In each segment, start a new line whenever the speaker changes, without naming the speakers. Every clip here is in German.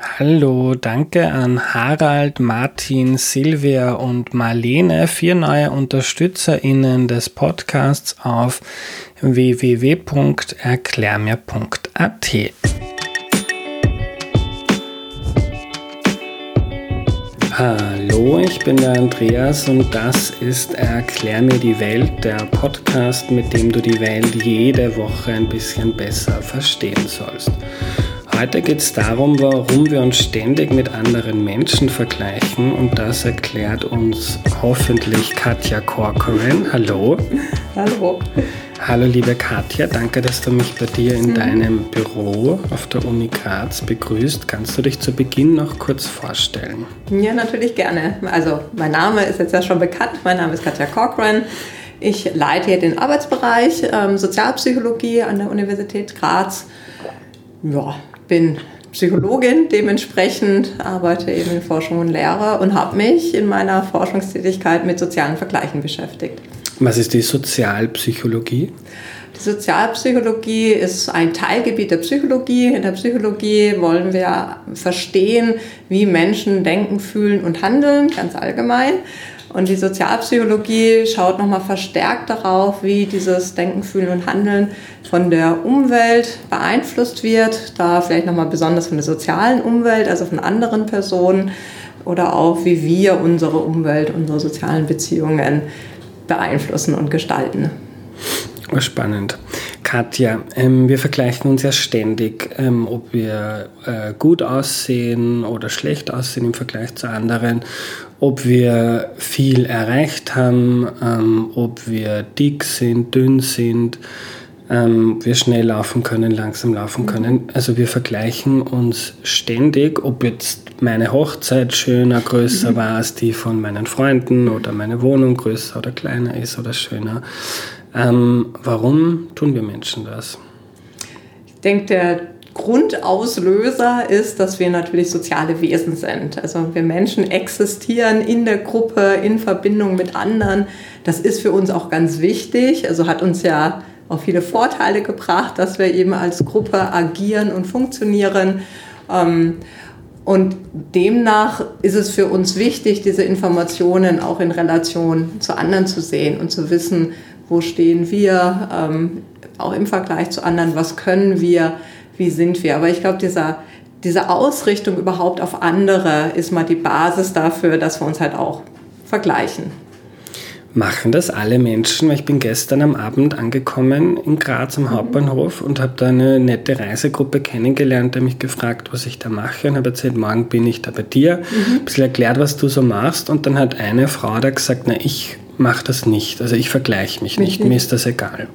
Hallo, danke an Harald, Martin, Silvia und Marlene, vier neue UnterstützerInnen des Podcasts auf www.erklärmir.at. Hallo, ich bin der Andreas und das ist Erklär mir die Welt, der Podcast, mit dem du die Welt jede Woche ein bisschen besser verstehen sollst. Heute geht es darum, warum wir uns ständig mit anderen Menschen vergleichen und das erklärt uns hoffentlich Katja Corcoran. Hallo.
Hallo.
Hallo liebe Katja, danke, dass du mich bei dir in mhm. deinem Büro auf der Uni Graz begrüßt. Kannst du dich zu Beginn noch kurz vorstellen?
Ja, natürlich gerne. Also mein Name ist jetzt ja schon bekannt. Mein Name ist Katja Corcoran. Ich leite hier den Arbeitsbereich ähm, Sozialpsychologie an der Universität Graz. Ja, bin Psychologin, dementsprechend arbeite eben in Forschung und Lehre und habe mich in meiner Forschungstätigkeit mit sozialen Vergleichen beschäftigt.
Was ist die Sozialpsychologie?
Die Sozialpsychologie ist ein Teilgebiet der Psychologie. In der Psychologie wollen wir verstehen, wie Menschen denken, fühlen und handeln, ganz allgemein. Und die Sozialpsychologie schaut nochmal verstärkt darauf, wie dieses Denken, Fühlen und Handeln von der Umwelt beeinflusst wird. Da vielleicht nochmal besonders von der sozialen Umwelt, also von anderen Personen. Oder auch, wie wir unsere Umwelt, unsere sozialen Beziehungen beeinflussen und gestalten.
Oh, spannend. Katja, ähm, wir vergleichen uns ja ständig, ähm, ob wir äh, gut aussehen oder schlecht aussehen im Vergleich zu anderen ob wir viel erreicht haben, ähm, ob wir dick sind, dünn sind, ähm, wir schnell laufen können, langsam laufen können. Also wir vergleichen uns ständig, ob jetzt meine Hochzeit schöner, größer mhm. war als die von meinen Freunden oder meine Wohnung größer oder kleiner ist oder schöner. Ähm, warum tun wir Menschen das?
Ich denke, der Grundauslöser ist, dass wir natürlich soziale Wesen sind. Also wir Menschen existieren in der Gruppe, in Verbindung mit anderen. Das ist für uns auch ganz wichtig. Also hat uns ja auch viele Vorteile gebracht, dass wir eben als Gruppe agieren und funktionieren. Ähm, und demnach ist es für uns wichtig, diese Informationen auch in Relation zu anderen zu sehen und zu wissen, wo stehen wir, ähm, auch im Vergleich zu anderen, was können wir, wie sind wir. Aber ich glaube, dieser, diese Ausrichtung überhaupt auf andere ist mal die Basis dafür, dass wir uns halt auch vergleichen.
Machen das alle Menschen? Ich bin gestern am Abend angekommen in Graz am mhm. Hauptbahnhof und habe da eine nette Reisegruppe kennengelernt, die mich gefragt, was ich da mache und habe erzählt, morgen bin ich da bei dir. Mhm. Ein bisschen erklärt, was du so machst und dann hat eine Frau da gesagt, na ich mache das nicht, also ich vergleiche mich nicht, mhm. mir ist das egal.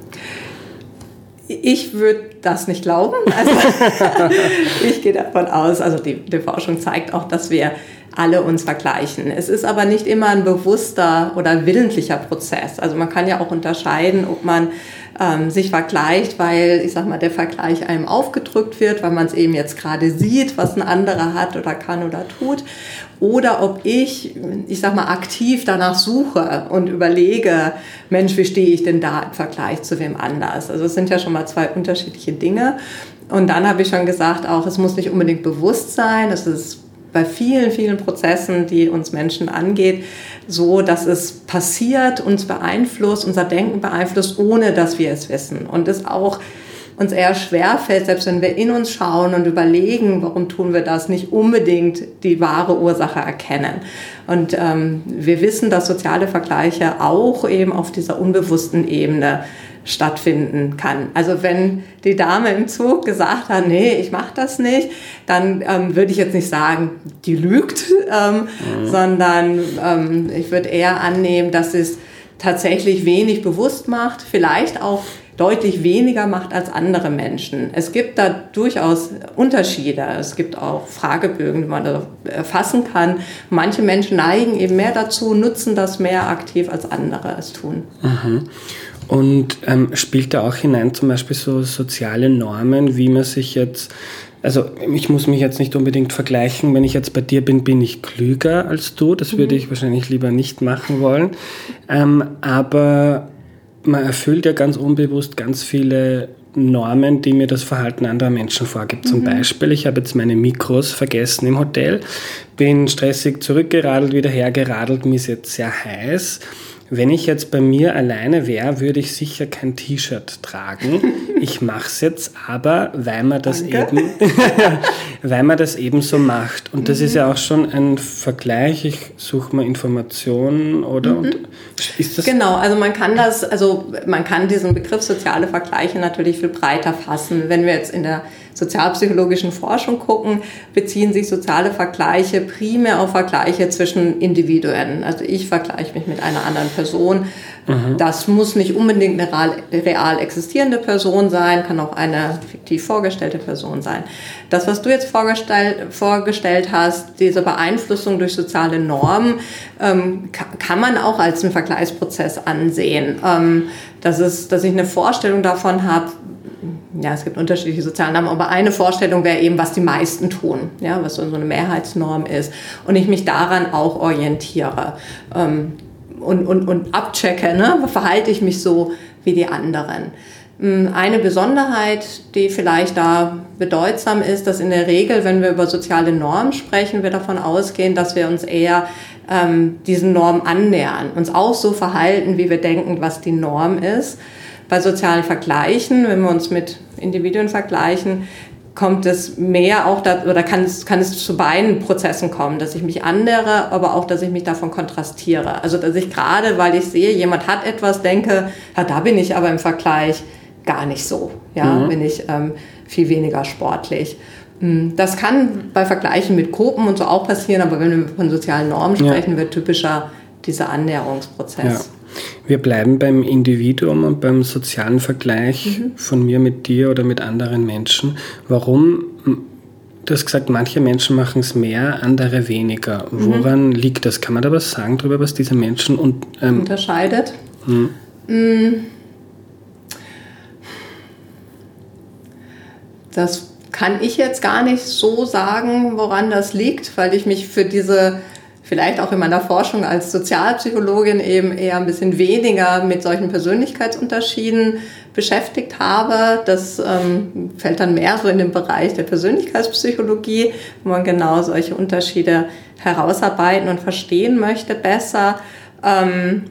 Ich würde das nicht glauben. Also ich gehe davon aus, also die, die Forschung zeigt auch, dass wir alle uns vergleichen. Es ist aber nicht immer ein bewusster oder willentlicher Prozess. Also man kann ja auch unterscheiden, ob man ähm, sich vergleicht, weil, ich sag mal, der Vergleich einem aufgedrückt wird, weil man es eben jetzt gerade sieht, was ein anderer hat oder kann oder tut. Oder ob ich, ich sag mal, aktiv danach suche und überlege, Mensch, wie stehe ich denn da im Vergleich zu wem anders? Also es sind ja schon mal zwei unterschiedliche Dinge. Und dann habe ich schon gesagt, auch es muss nicht unbedingt bewusst sein, es ist bei vielen, vielen Prozessen, die uns Menschen angeht, so, dass es passiert, uns beeinflusst, unser Denken beeinflusst, ohne dass wir es wissen. Und es auch uns eher schwerfällt, selbst wenn wir in uns schauen und überlegen, warum tun wir das, nicht unbedingt die wahre Ursache erkennen. Und ähm, wir wissen, dass soziale Vergleiche auch eben auf dieser unbewussten Ebene stattfinden kann. Also wenn die Dame im Zug gesagt hat, nee, ich mache das nicht, dann ähm, würde ich jetzt nicht sagen, die lügt, ähm, mhm. sondern ähm, ich würde eher annehmen, dass es tatsächlich wenig bewusst macht, vielleicht auch deutlich weniger macht als andere Menschen. Es gibt da durchaus Unterschiede. Es gibt auch Fragebögen, die man da erfassen kann. Manche Menschen neigen eben mehr dazu, nutzen das mehr aktiv als andere es tun.
Mhm. Und ähm, spielt da auch hinein zum Beispiel so soziale Normen, wie man sich jetzt, also ich muss mich jetzt nicht unbedingt vergleichen, wenn ich jetzt bei dir bin, bin ich klüger als du, das mhm. würde ich wahrscheinlich lieber nicht machen wollen. Ähm, aber man erfüllt ja ganz unbewusst ganz viele Normen, die mir das Verhalten anderer Menschen vorgibt. Zum mhm. Beispiel, ich habe jetzt meine Mikros vergessen im Hotel, bin stressig zurückgeradelt, wieder hergeradelt, mir ist jetzt sehr heiß wenn ich jetzt bei mir alleine wäre, würde ich sicher kein T-Shirt tragen. Ich mache es jetzt aber, weil man das eben, weil man das eben so macht. Und das mhm. ist ja auch schon ein Vergleich. Ich suche mal Informationen oder mhm.
ist das? Genau, also man kann das, also man kann diesen Begriff soziale Vergleiche natürlich viel breiter fassen. Wenn wir jetzt in der sozialpsychologischen Forschung gucken, beziehen sich soziale Vergleiche primär auf Vergleiche zwischen Individuen. Also ich vergleiche mich mit einer anderen Person. Mhm. Das muss nicht unbedingt eine real, real, existierende Person sein, kann auch eine fiktiv vorgestellte Person sein. Das, was du jetzt vorgestellt, vorgestellt hast, diese Beeinflussung durch soziale Normen, ähm, kann man auch als einen Vergleichsprozess ansehen. Ähm, das ist, dass ich eine Vorstellung davon habe, ja, es gibt unterschiedliche soziale Normen, aber eine Vorstellung wäre eben, was die meisten tun, ja, was so eine Mehrheitsnorm ist und ich mich daran auch orientiere ähm, und, und, und abchecke, ne, verhalte ich mich so wie die anderen. Hm, eine Besonderheit, die vielleicht da bedeutsam ist, dass in der Regel, wenn wir über soziale Normen sprechen, wir davon ausgehen, dass wir uns eher ähm, diesen Normen annähern, uns auch so verhalten, wie wir denken, was die Norm ist bei sozialen Vergleichen, wenn wir uns mit Individuen vergleichen, kommt es mehr auch da, oder kann es, kann es zu beiden Prozessen kommen, dass ich mich andere, aber auch, dass ich mich davon kontrastiere. Also, dass ich gerade, weil ich sehe, jemand hat etwas, denke, ja, da bin ich aber im Vergleich gar nicht so. Ja, mhm. bin ich ähm, viel weniger sportlich. Hm, das kann bei Vergleichen mit Gruppen und so auch passieren, aber wenn wir von sozialen Normen sprechen, ja. wird typischer dieser Annäherungsprozess. Ja.
Wir bleiben beim Individuum und beim sozialen Vergleich mhm. von mir mit dir oder mit anderen Menschen. Warum? Du hast gesagt, manche Menschen machen es mehr, andere weniger. Mhm. Woran liegt das? Kann man da was sagen darüber, was diese Menschen und,
ähm, unterscheidet? Mhm. Das kann ich jetzt gar nicht so sagen, woran das liegt, weil ich mich für diese vielleicht auch in meiner Forschung als Sozialpsychologin eben eher ein bisschen weniger mit solchen Persönlichkeitsunterschieden beschäftigt habe. Das ähm, fällt dann mehr so in den Bereich der Persönlichkeitspsychologie, wo man genau solche Unterschiede herausarbeiten und verstehen möchte besser. Ähm,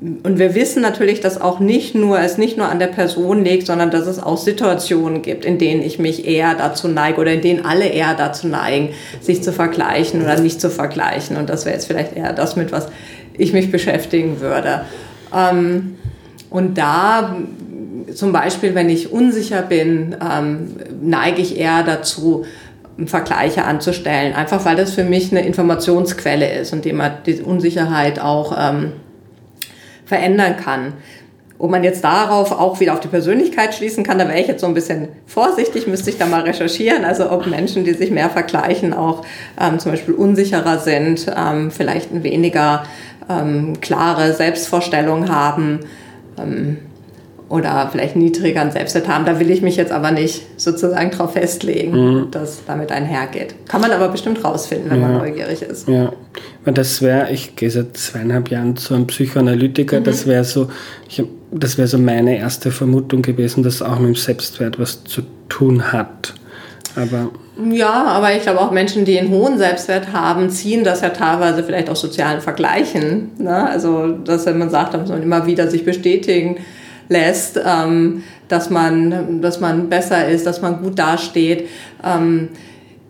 und wir wissen natürlich, dass auch nicht nur, es nicht nur an der Person liegt, sondern dass es auch Situationen gibt, in denen ich mich eher dazu neige oder in denen alle eher dazu neigen, sich zu vergleichen oder nicht zu vergleichen. Und das wäre jetzt vielleicht eher das, mit was ich mich beschäftigen würde. Ähm, und da zum Beispiel, wenn ich unsicher bin, ähm, neige ich eher dazu, Vergleiche anzustellen, einfach weil das für mich eine Informationsquelle ist und die Unsicherheit auch ähm, verändern kann. Ob man jetzt darauf auch wieder auf die Persönlichkeit schließen kann, da wäre ich jetzt so ein bisschen vorsichtig, müsste ich da mal recherchieren. Also ob Menschen, die sich mehr vergleichen, auch ähm, zum Beispiel unsicherer sind, ähm, vielleicht ein weniger ähm, klare Selbstvorstellung haben. Ähm, oder vielleicht niedrigeren Selbstwert haben. Da will ich mich jetzt aber nicht sozusagen darauf festlegen, mhm. dass damit einhergeht. Kann man aber bestimmt rausfinden, wenn ja. man neugierig ist.
Ja, das wäre, ich gehe seit zweieinhalb Jahren zu einem Psychoanalytiker, mhm. das wäre so, ich, das wäre so meine erste Vermutung gewesen, dass auch mit dem Selbstwert was zu tun hat. Aber
ja, aber ich glaube auch Menschen, die einen hohen Selbstwert haben, ziehen das ja teilweise vielleicht aus sozialen Vergleichen. Ne? Also, dass wenn man sagt, dass man immer wieder sich bestätigen lässt, ähm, dass, man, dass man besser ist, dass man gut dasteht. Ähm,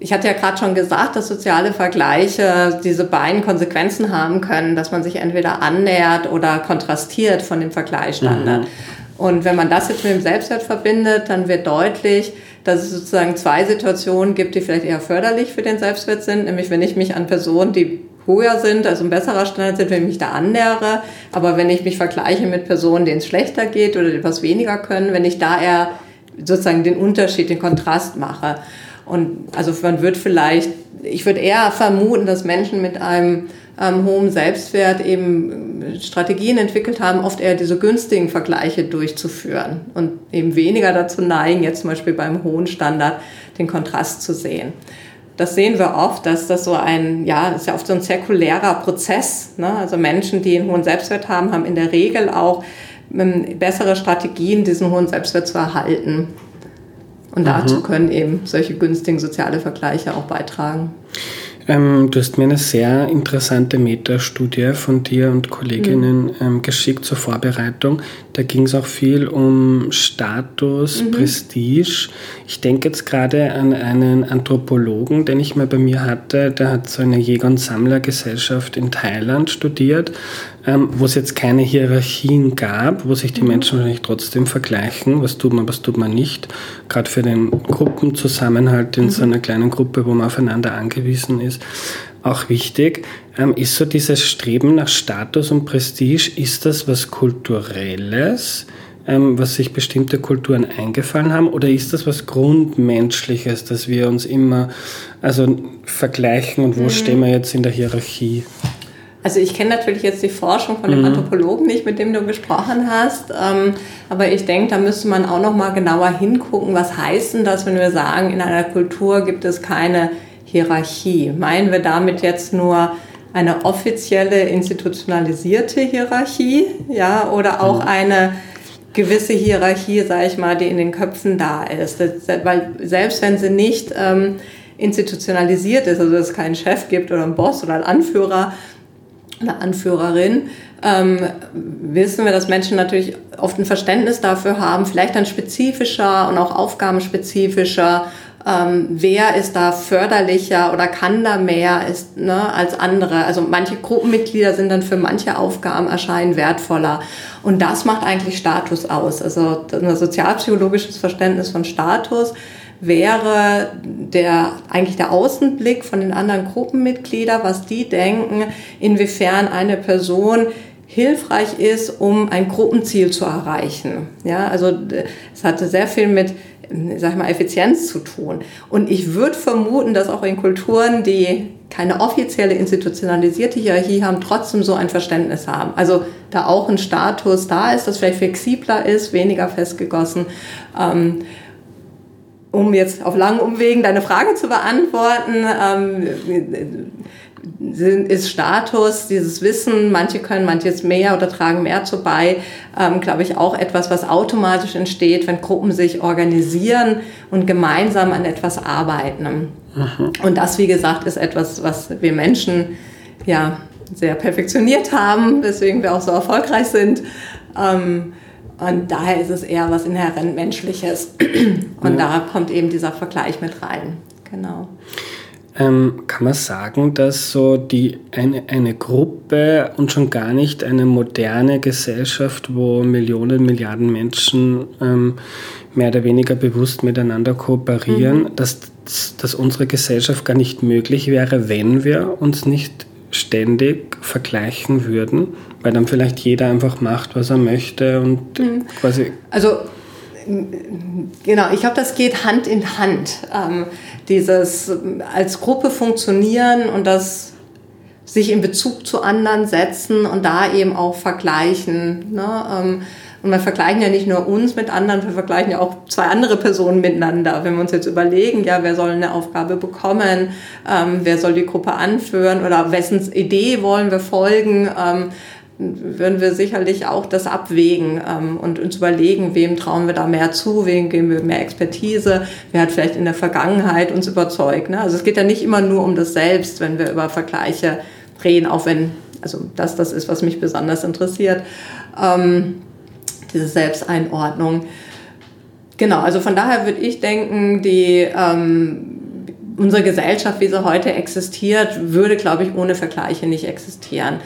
ich hatte ja gerade schon gesagt, dass soziale Vergleiche diese beiden Konsequenzen haben können, dass man sich entweder annähert oder kontrastiert von dem Vergleichsstandard. Mhm. Und wenn man das jetzt mit dem Selbstwert verbindet, dann wird deutlich, dass es sozusagen zwei Situationen gibt, die vielleicht eher förderlich für den Selbstwert sind. Nämlich wenn ich mich an Personen, die höher sind, also ein besserer Standard sind, wenn ich mich da annähere. Aber wenn ich mich vergleiche mit Personen, denen es schlechter geht oder etwas weniger können, wenn ich da eher sozusagen den Unterschied, den Kontrast mache. Und also man wird vielleicht, ich würde eher vermuten, dass Menschen mit einem ähm, hohen Selbstwert eben Strategien entwickelt haben, oft eher diese günstigen Vergleiche durchzuführen und eben weniger dazu neigen, jetzt zum Beispiel beim hohen Standard den Kontrast zu sehen das sehen wir oft, dass das so ein, ja, das ist ja oft so ein zirkulärer Prozess. Ne? Also Menschen, die einen hohen Selbstwert haben, haben in der Regel auch ähm, bessere Strategien, diesen hohen Selbstwert zu erhalten. Und dazu mhm. können eben solche günstigen soziale Vergleiche auch beitragen.
Ähm, du hast mir eine sehr interessante Metastudie von dir und Kolleginnen mhm. ähm, geschickt zur Vorbereitung. Da ging es auch viel um Status, mhm. Prestige. Ich denke jetzt gerade an einen Anthropologen, den ich mal bei mir hatte. Der hat so eine Jäger- und Sammlergesellschaft in Thailand studiert ähm, wo es jetzt keine Hierarchien gab, wo sich die. Menschen wahrscheinlich trotzdem vergleichen, was tut man, was tut man nicht. Gerade für den Gruppenzusammenhalt in mhm. so einer kleinen Gruppe, wo man aufeinander angewiesen ist, auch wichtig. Ähm, ist so dieses Streben nach Status und Prestige, ist das was Kulturelles? Ähm, was sich bestimmte Kulturen eingefallen haben? Oder ist das was Grundmenschliches, dass wir uns immer also vergleichen und wo mhm. stehen wir jetzt in der Hierarchie?
Also ich kenne natürlich jetzt die Forschung von dem mhm. Anthropologen nicht, mit dem du gesprochen hast, ähm, aber ich denke, da müsste man auch noch mal genauer hingucken, was heißt denn das, wenn wir sagen, in einer Kultur gibt es keine Hierarchie? Meinen wir damit jetzt nur eine offizielle institutionalisierte Hierarchie, ja, oder auch mhm. eine gewisse Hierarchie, sage ich mal, die in den Köpfen da ist, das, weil selbst wenn sie nicht ähm, institutionalisiert ist, also dass es keinen Chef gibt oder einen Boss oder einen Anführer, eine Anführerin, ähm, wissen wir, dass Menschen natürlich oft ein Verständnis dafür haben, vielleicht dann spezifischer und auch aufgabenspezifischer, ähm, wer ist da förderlicher oder kann da mehr ist, ne, als andere. Also manche Gruppenmitglieder sind dann für manche Aufgaben erscheinen wertvoller. Und das macht eigentlich Status aus. Also ein sozialpsychologisches Verständnis von Status wäre der, eigentlich der Außenblick von den anderen Gruppenmitgliedern, was die denken, inwiefern eine Person hilfreich ist, um ein Gruppenziel zu erreichen. Ja, also es hatte sehr viel mit sag ich mal, Effizienz zu tun. Und ich würde vermuten, dass auch in Kulturen, die keine offizielle institutionalisierte Hierarchie haben, trotzdem so ein Verständnis haben. Also da auch ein Status da ist, das vielleicht flexibler ist, weniger festgegossen. Ähm, um jetzt auf langen Umwegen deine Frage zu beantworten, ähm, ist Status, dieses Wissen, manche können manches mehr oder tragen mehr zu bei, ähm, glaube ich, auch etwas, was automatisch entsteht, wenn Gruppen sich organisieren und gemeinsam an etwas arbeiten. Mhm. Und das, wie gesagt, ist etwas, was wir Menschen ja sehr perfektioniert haben, weswegen wir auch so erfolgreich sind. Ähm, und daher ist es eher was inhärent Menschliches. Und ja. da kommt eben dieser Vergleich mit rein. Genau.
Ähm, kann man sagen, dass so die, eine, eine Gruppe und schon gar nicht eine moderne Gesellschaft, wo Millionen, Milliarden Menschen ähm, mehr oder weniger bewusst miteinander kooperieren, mhm. dass, dass unsere Gesellschaft gar nicht möglich wäre, wenn wir uns nicht ständig vergleichen würden, weil dann vielleicht jeder einfach macht, was er möchte und mhm. quasi.
Also genau, ich glaube, das geht Hand in Hand. Ähm, dieses als Gruppe funktionieren und das sich in Bezug zu anderen setzen und da eben auch vergleichen. Ne? Ähm, und wir vergleichen ja nicht nur uns mit anderen, wir vergleichen ja auch zwei andere Personen miteinander. Wenn wir uns jetzt überlegen, ja, wer soll eine Aufgabe bekommen, ähm, wer soll die Gruppe anführen oder wessen Idee wollen wir folgen, ähm, würden wir sicherlich auch das abwägen ähm, und uns überlegen, wem trauen wir da mehr zu, wem geben wir mehr Expertise, wer hat vielleicht in der Vergangenheit uns überzeugt. Ne? Also es geht ja nicht immer nur um das Selbst, wenn wir über Vergleiche reden, auch wenn, also das das ist, was mich besonders interessiert. Ähm, diese Selbsteinordnung. Genau, also von daher würde ich denken, die, ähm, unsere Gesellschaft, wie sie heute existiert, würde, glaube ich, ohne Vergleiche nicht existieren.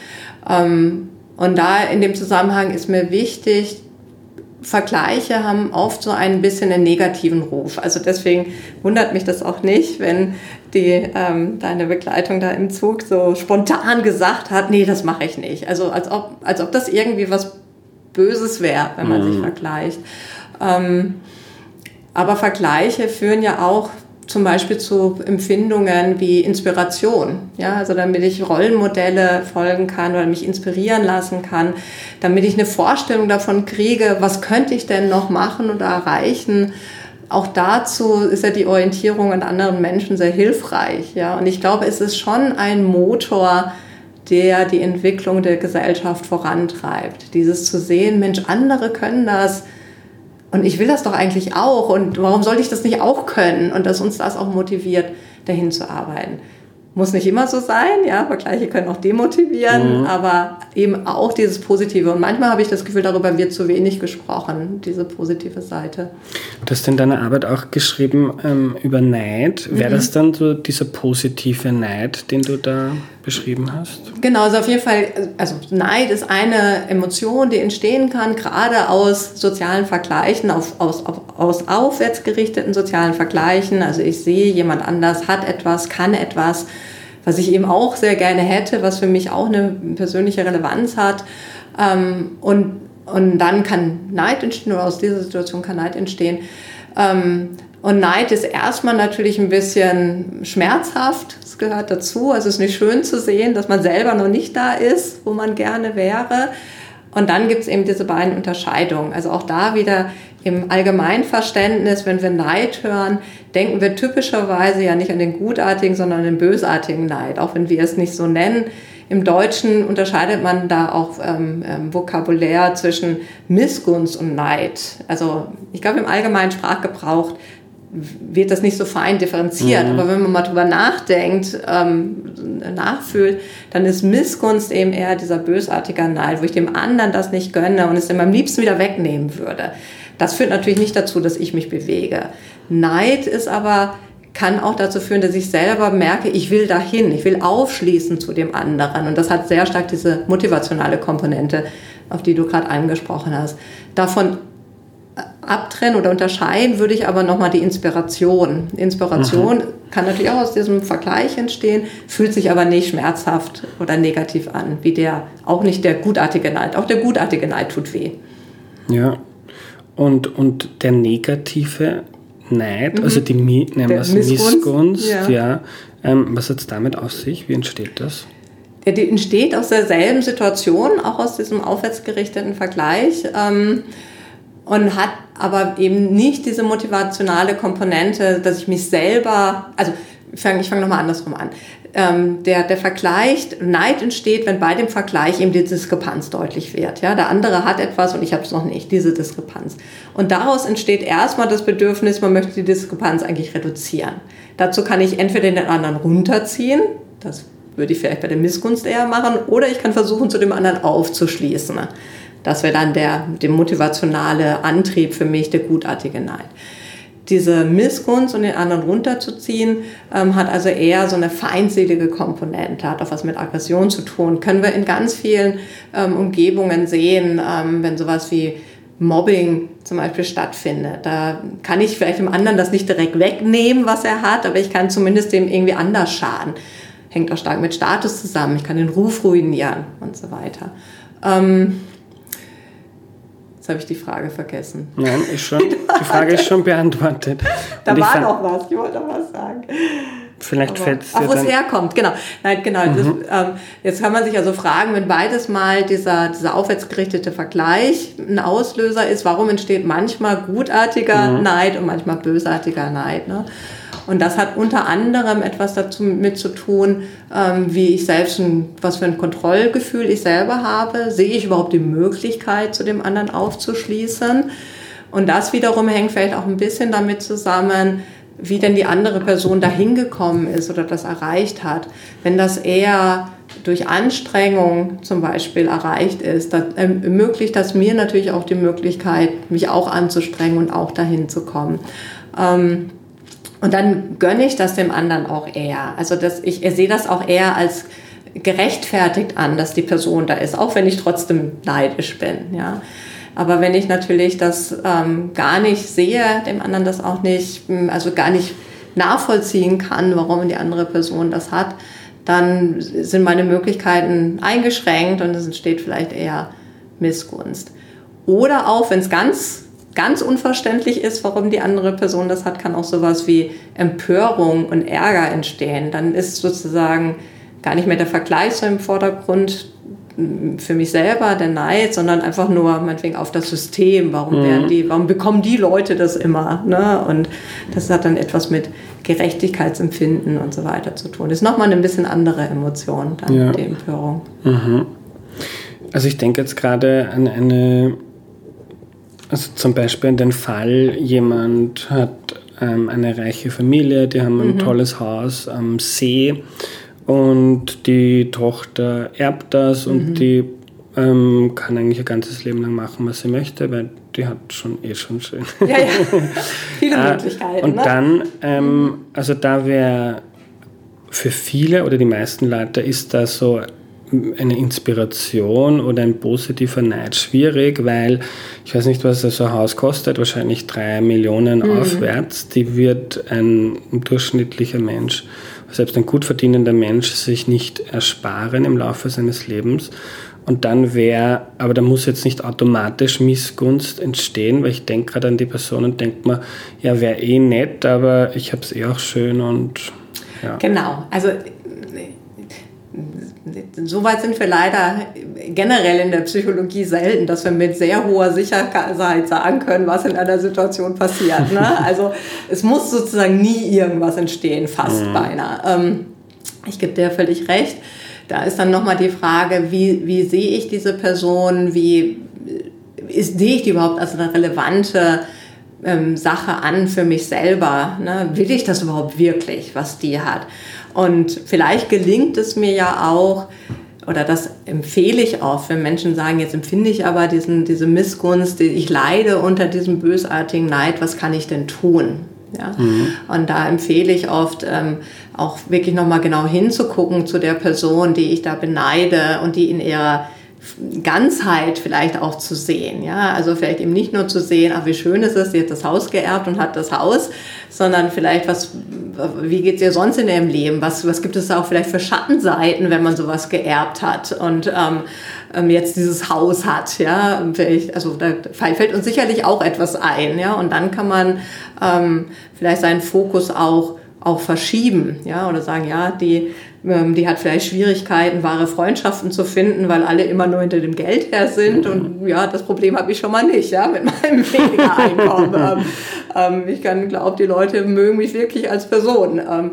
Ähm, und da in dem Zusammenhang ist mir wichtig, Vergleiche haben oft so ein bisschen einen negativen Ruf. Also deswegen wundert mich das auch nicht, wenn die, ähm, deine Begleitung da im Zug so spontan gesagt hat, nee, das mache ich nicht. Also als ob, als ob das irgendwie was Böses wäre, wenn man mhm. sich vergleicht. Ähm, aber Vergleiche führen ja auch zum Beispiel zu Empfindungen wie Inspiration. Ja, also damit ich Rollenmodelle folgen kann oder mich inspirieren lassen kann, damit ich eine Vorstellung davon kriege, was könnte ich denn noch machen oder erreichen. Auch dazu ist ja die Orientierung an anderen Menschen sehr hilfreich. Ja, und ich glaube, es ist schon ein Motor, der die Entwicklung der Gesellschaft vorantreibt. Dieses zu sehen, Mensch, andere können das und ich will das doch eigentlich auch und warum sollte ich das nicht auch können und dass uns das auch motiviert, dahin zu arbeiten. Muss nicht immer so sein, ja, Vergleiche können auch demotivieren, mhm. aber eben auch dieses Positive. Und manchmal habe ich das Gefühl, darüber wird zu wenig gesprochen, diese positive Seite.
Du hast in deiner Arbeit auch geschrieben ähm, über Neid. Mhm. Wäre das dann so dieser positive Neid, den du da beschrieben hast?
Genau, also auf jeden Fall, also Neid ist eine Emotion, die entstehen kann, gerade aus sozialen Vergleichen, auf, aus, auf, aus aufwärts gerichteten sozialen Vergleichen. Also ich sehe, jemand anders hat etwas, kann etwas, was ich eben auch sehr gerne hätte, was für mich auch eine persönliche Relevanz hat. Ähm, und, und dann kann Neid entstehen oder aus dieser Situation kann Neid entstehen. Ähm, und Neid ist erstmal natürlich ein bisschen schmerzhaft. Es gehört dazu. Also es ist nicht schön zu sehen, dass man selber noch nicht da ist, wo man gerne wäre. Und dann gibt es eben diese beiden Unterscheidungen. Also auch da wieder im Allgemeinverständnis, wenn wir Neid hören, denken wir typischerweise ja nicht an den gutartigen, sondern an den bösartigen Neid, auch wenn wir es nicht so nennen. Im Deutschen unterscheidet man da auch ähm, ähm, Vokabulär zwischen Missgunst und Neid. Also ich glaube, im allgemeinen Sprachgebrauch wird das nicht so fein differenziert. Mhm. Aber wenn man mal drüber nachdenkt, ähm, nachfühlt, dann ist Missgunst eben eher dieser bösartige Neid, wo ich dem anderen das nicht gönne und es ihm am liebsten wieder wegnehmen würde. Das führt natürlich nicht dazu, dass ich mich bewege. Neid ist aber kann auch dazu führen, dass ich selber merke, ich will dahin, ich will aufschließen zu dem anderen. Und das hat sehr stark diese motivationale Komponente, auf die du gerade angesprochen hast. Davon abtrennen oder unterscheiden würde ich aber nochmal die Inspiration. Inspiration mhm. kann natürlich auch aus diesem Vergleich entstehen, fühlt sich aber nicht schmerzhaft oder negativ an, wie der, auch nicht der gutartige Neid. Auch der gutartige Neid tut weh.
Ja, und, und der negative Neid, mhm. also die nennen wir Missgunst, ja. ja ähm, was hat es damit auf sich? Wie entsteht das?
Ja, die entsteht aus derselben Situation, auch aus diesem aufwärtsgerichteten Vergleich. Ähm, und hat aber eben nicht diese motivationale Komponente, dass ich mich selber, also ich fange fang nochmal andersrum an. Ähm, der, der Vergleich, Neid entsteht, wenn bei dem Vergleich eben die Diskrepanz deutlich wird. Ja? Der andere hat etwas und ich habe es noch nicht, diese Diskrepanz. Und daraus entsteht erstmal das Bedürfnis, man möchte die Diskrepanz eigentlich reduzieren. Dazu kann ich entweder den anderen runterziehen, das würde ich vielleicht bei der Missgunst eher machen, oder ich kann versuchen, zu dem anderen aufzuschließen. Das wäre dann der, der motivationale Antrieb für mich, der gutartige Neid. Diese Missgunst und den anderen runterzuziehen, ähm, hat also eher so eine feindselige Komponente, hat auch was mit Aggression zu tun. Können wir in ganz vielen ähm, Umgebungen sehen, ähm, wenn sowas wie Mobbing zum Beispiel stattfindet. Da kann ich vielleicht dem anderen das nicht direkt wegnehmen, was er hat, aber ich kann zumindest dem irgendwie anders schaden. Hängt auch stark mit Status zusammen. Ich kann den Ruf ruinieren und so weiter. Ähm, Jetzt habe ich die Frage vergessen.
Nein, ist schon, die Frage ist schon beantwortet.
da war noch was, ich wollte noch was sagen.
Vielleicht fällt es
dir Ach, wo es herkommt, genau. Nein, genau. Mhm. Das, ähm, jetzt kann man sich also fragen, wenn beides mal dieser, dieser aufwärtsgerichtete Vergleich ein Auslöser ist, warum entsteht manchmal gutartiger mhm. Neid und manchmal bösartiger Neid. Ne? Und das hat unter anderem etwas dazu mit zu tun, ähm, wie ich selbst, ein, was für ein Kontrollgefühl ich selber habe. Sehe ich überhaupt die Möglichkeit, zu dem anderen aufzuschließen? Und das wiederum hängt vielleicht auch ein bisschen damit zusammen, wie denn die andere Person dahin gekommen ist oder das erreicht hat. Wenn das eher durch Anstrengung zum Beispiel erreicht ist, dann ermöglicht das mir natürlich auch die Möglichkeit, mich auch anzustrengen und auch dahin zu kommen. Ähm, und dann gönne ich das dem anderen auch eher. Also das, ich, ich sehe das auch eher als gerechtfertigt an, dass die Person da ist, auch wenn ich trotzdem neidisch bin. Ja. Aber wenn ich natürlich das ähm, gar nicht sehe, dem anderen das auch nicht, hm, also gar nicht nachvollziehen kann, warum die andere Person das hat, dann sind meine Möglichkeiten eingeschränkt und es entsteht vielleicht eher Missgunst. Oder auch, wenn es ganz ganz unverständlich ist, warum die andere Person das hat, kann auch sowas wie Empörung und Ärger entstehen. Dann ist sozusagen gar nicht mehr der Vergleich so im Vordergrund für mich selber, der Neid, sondern einfach nur meinetwegen auf das System. Warum mhm. werden die, warum bekommen die Leute das immer? Ne? Und das hat dann etwas mit Gerechtigkeitsempfinden und so weiter zu tun. Das ist nochmal eine bisschen andere Emotion, dann ja. die Empörung.
Mhm. Also ich denke jetzt gerade an eine, also zum Beispiel an den Fall, jemand hat ähm, eine reiche Familie, die haben ein mhm. tolles Haus am See und die Tochter erbt das mhm. und die ähm, kann eigentlich ihr ganzes Leben lang machen, was sie möchte, weil die hat schon eh schon schön. Ja, ja. Viele ah, Möglichkeiten. Und ne? dann, ähm, also da wäre für viele oder die meisten Leute ist da so eine Inspiration oder ein positiver Neid schwierig, weil ich weiß nicht, was so ein Haus kostet, wahrscheinlich drei Millionen mhm. aufwärts. Die wird ein durchschnittlicher Mensch, selbst ein gut verdienender Mensch, sich nicht ersparen im Laufe seines Lebens. Und dann wäre, aber da muss jetzt nicht automatisch Missgunst entstehen, weil ich denke gerade an die Person und denke mir, ja, wäre eh nett, aber ich habe es eh auch schön und ja.
Genau, also Soweit sind wir leider generell in der Psychologie selten, dass wir mit sehr hoher Sicherheit sagen können, was in einer Situation passiert. Ne? Also es muss sozusagen nie irgendwas entstehen, fast mhm. beinahe. Ähm, ich gebe dir völlig recht. Da ist dann nochmal die Frage, wie, wie sehe ich diese Person, wie ist, sehe ich die überhaupt als eine relevante ähm, Sache an für mich selber? Ne? Will ich das überhaupt wirklich, was die hat? Und vielleicht gelingt es mir ja auch, oder das empfehle ich auch, wenn Menschen sagen, jetzt empfinde ich aber diesen, diese Missgunst, ich leide unter diesem bösartigen Neid, was kann ich denn tun? Ja? Mhm. Und da empfehle ich oft ähm, auch wirklich nochmal genau hinzugucken zu der Person, die ich da beneide und die in ihrer Ganzheit vielleicht auch zu sehen. Ja? Also vielleicht eben nicht nur zu sehen, ach wie schön ist es, sie hat das Haus geerbt und hat das Haus, sondern vielleicht, was, wie geht es ihr sonst in ihrem Leben? Was, was gibt es da auch vielleicht für Schattenseiten, wenn man sowas geerbt hat und ähm, ähm jetzt dieses Haus hat? Ja? Also da fällt uns sicherlich auch etwas ein. Ja? Und dann kann man ähm, vielleicht seinen Fokus auch auch verschieben, ja, oder sagen, ja, die, die hat vielleicht Schwierigkeiten, wahre Freundschaften zu finden, weil alle immer nur hinter dem Geld her sind und ja, das Problem habe ich schon mal nicht, ja, mit meinem weniger Einkommen. ähm, ähm ich kann glaube, die Leute mögen mich wirklich als Person. Ähm,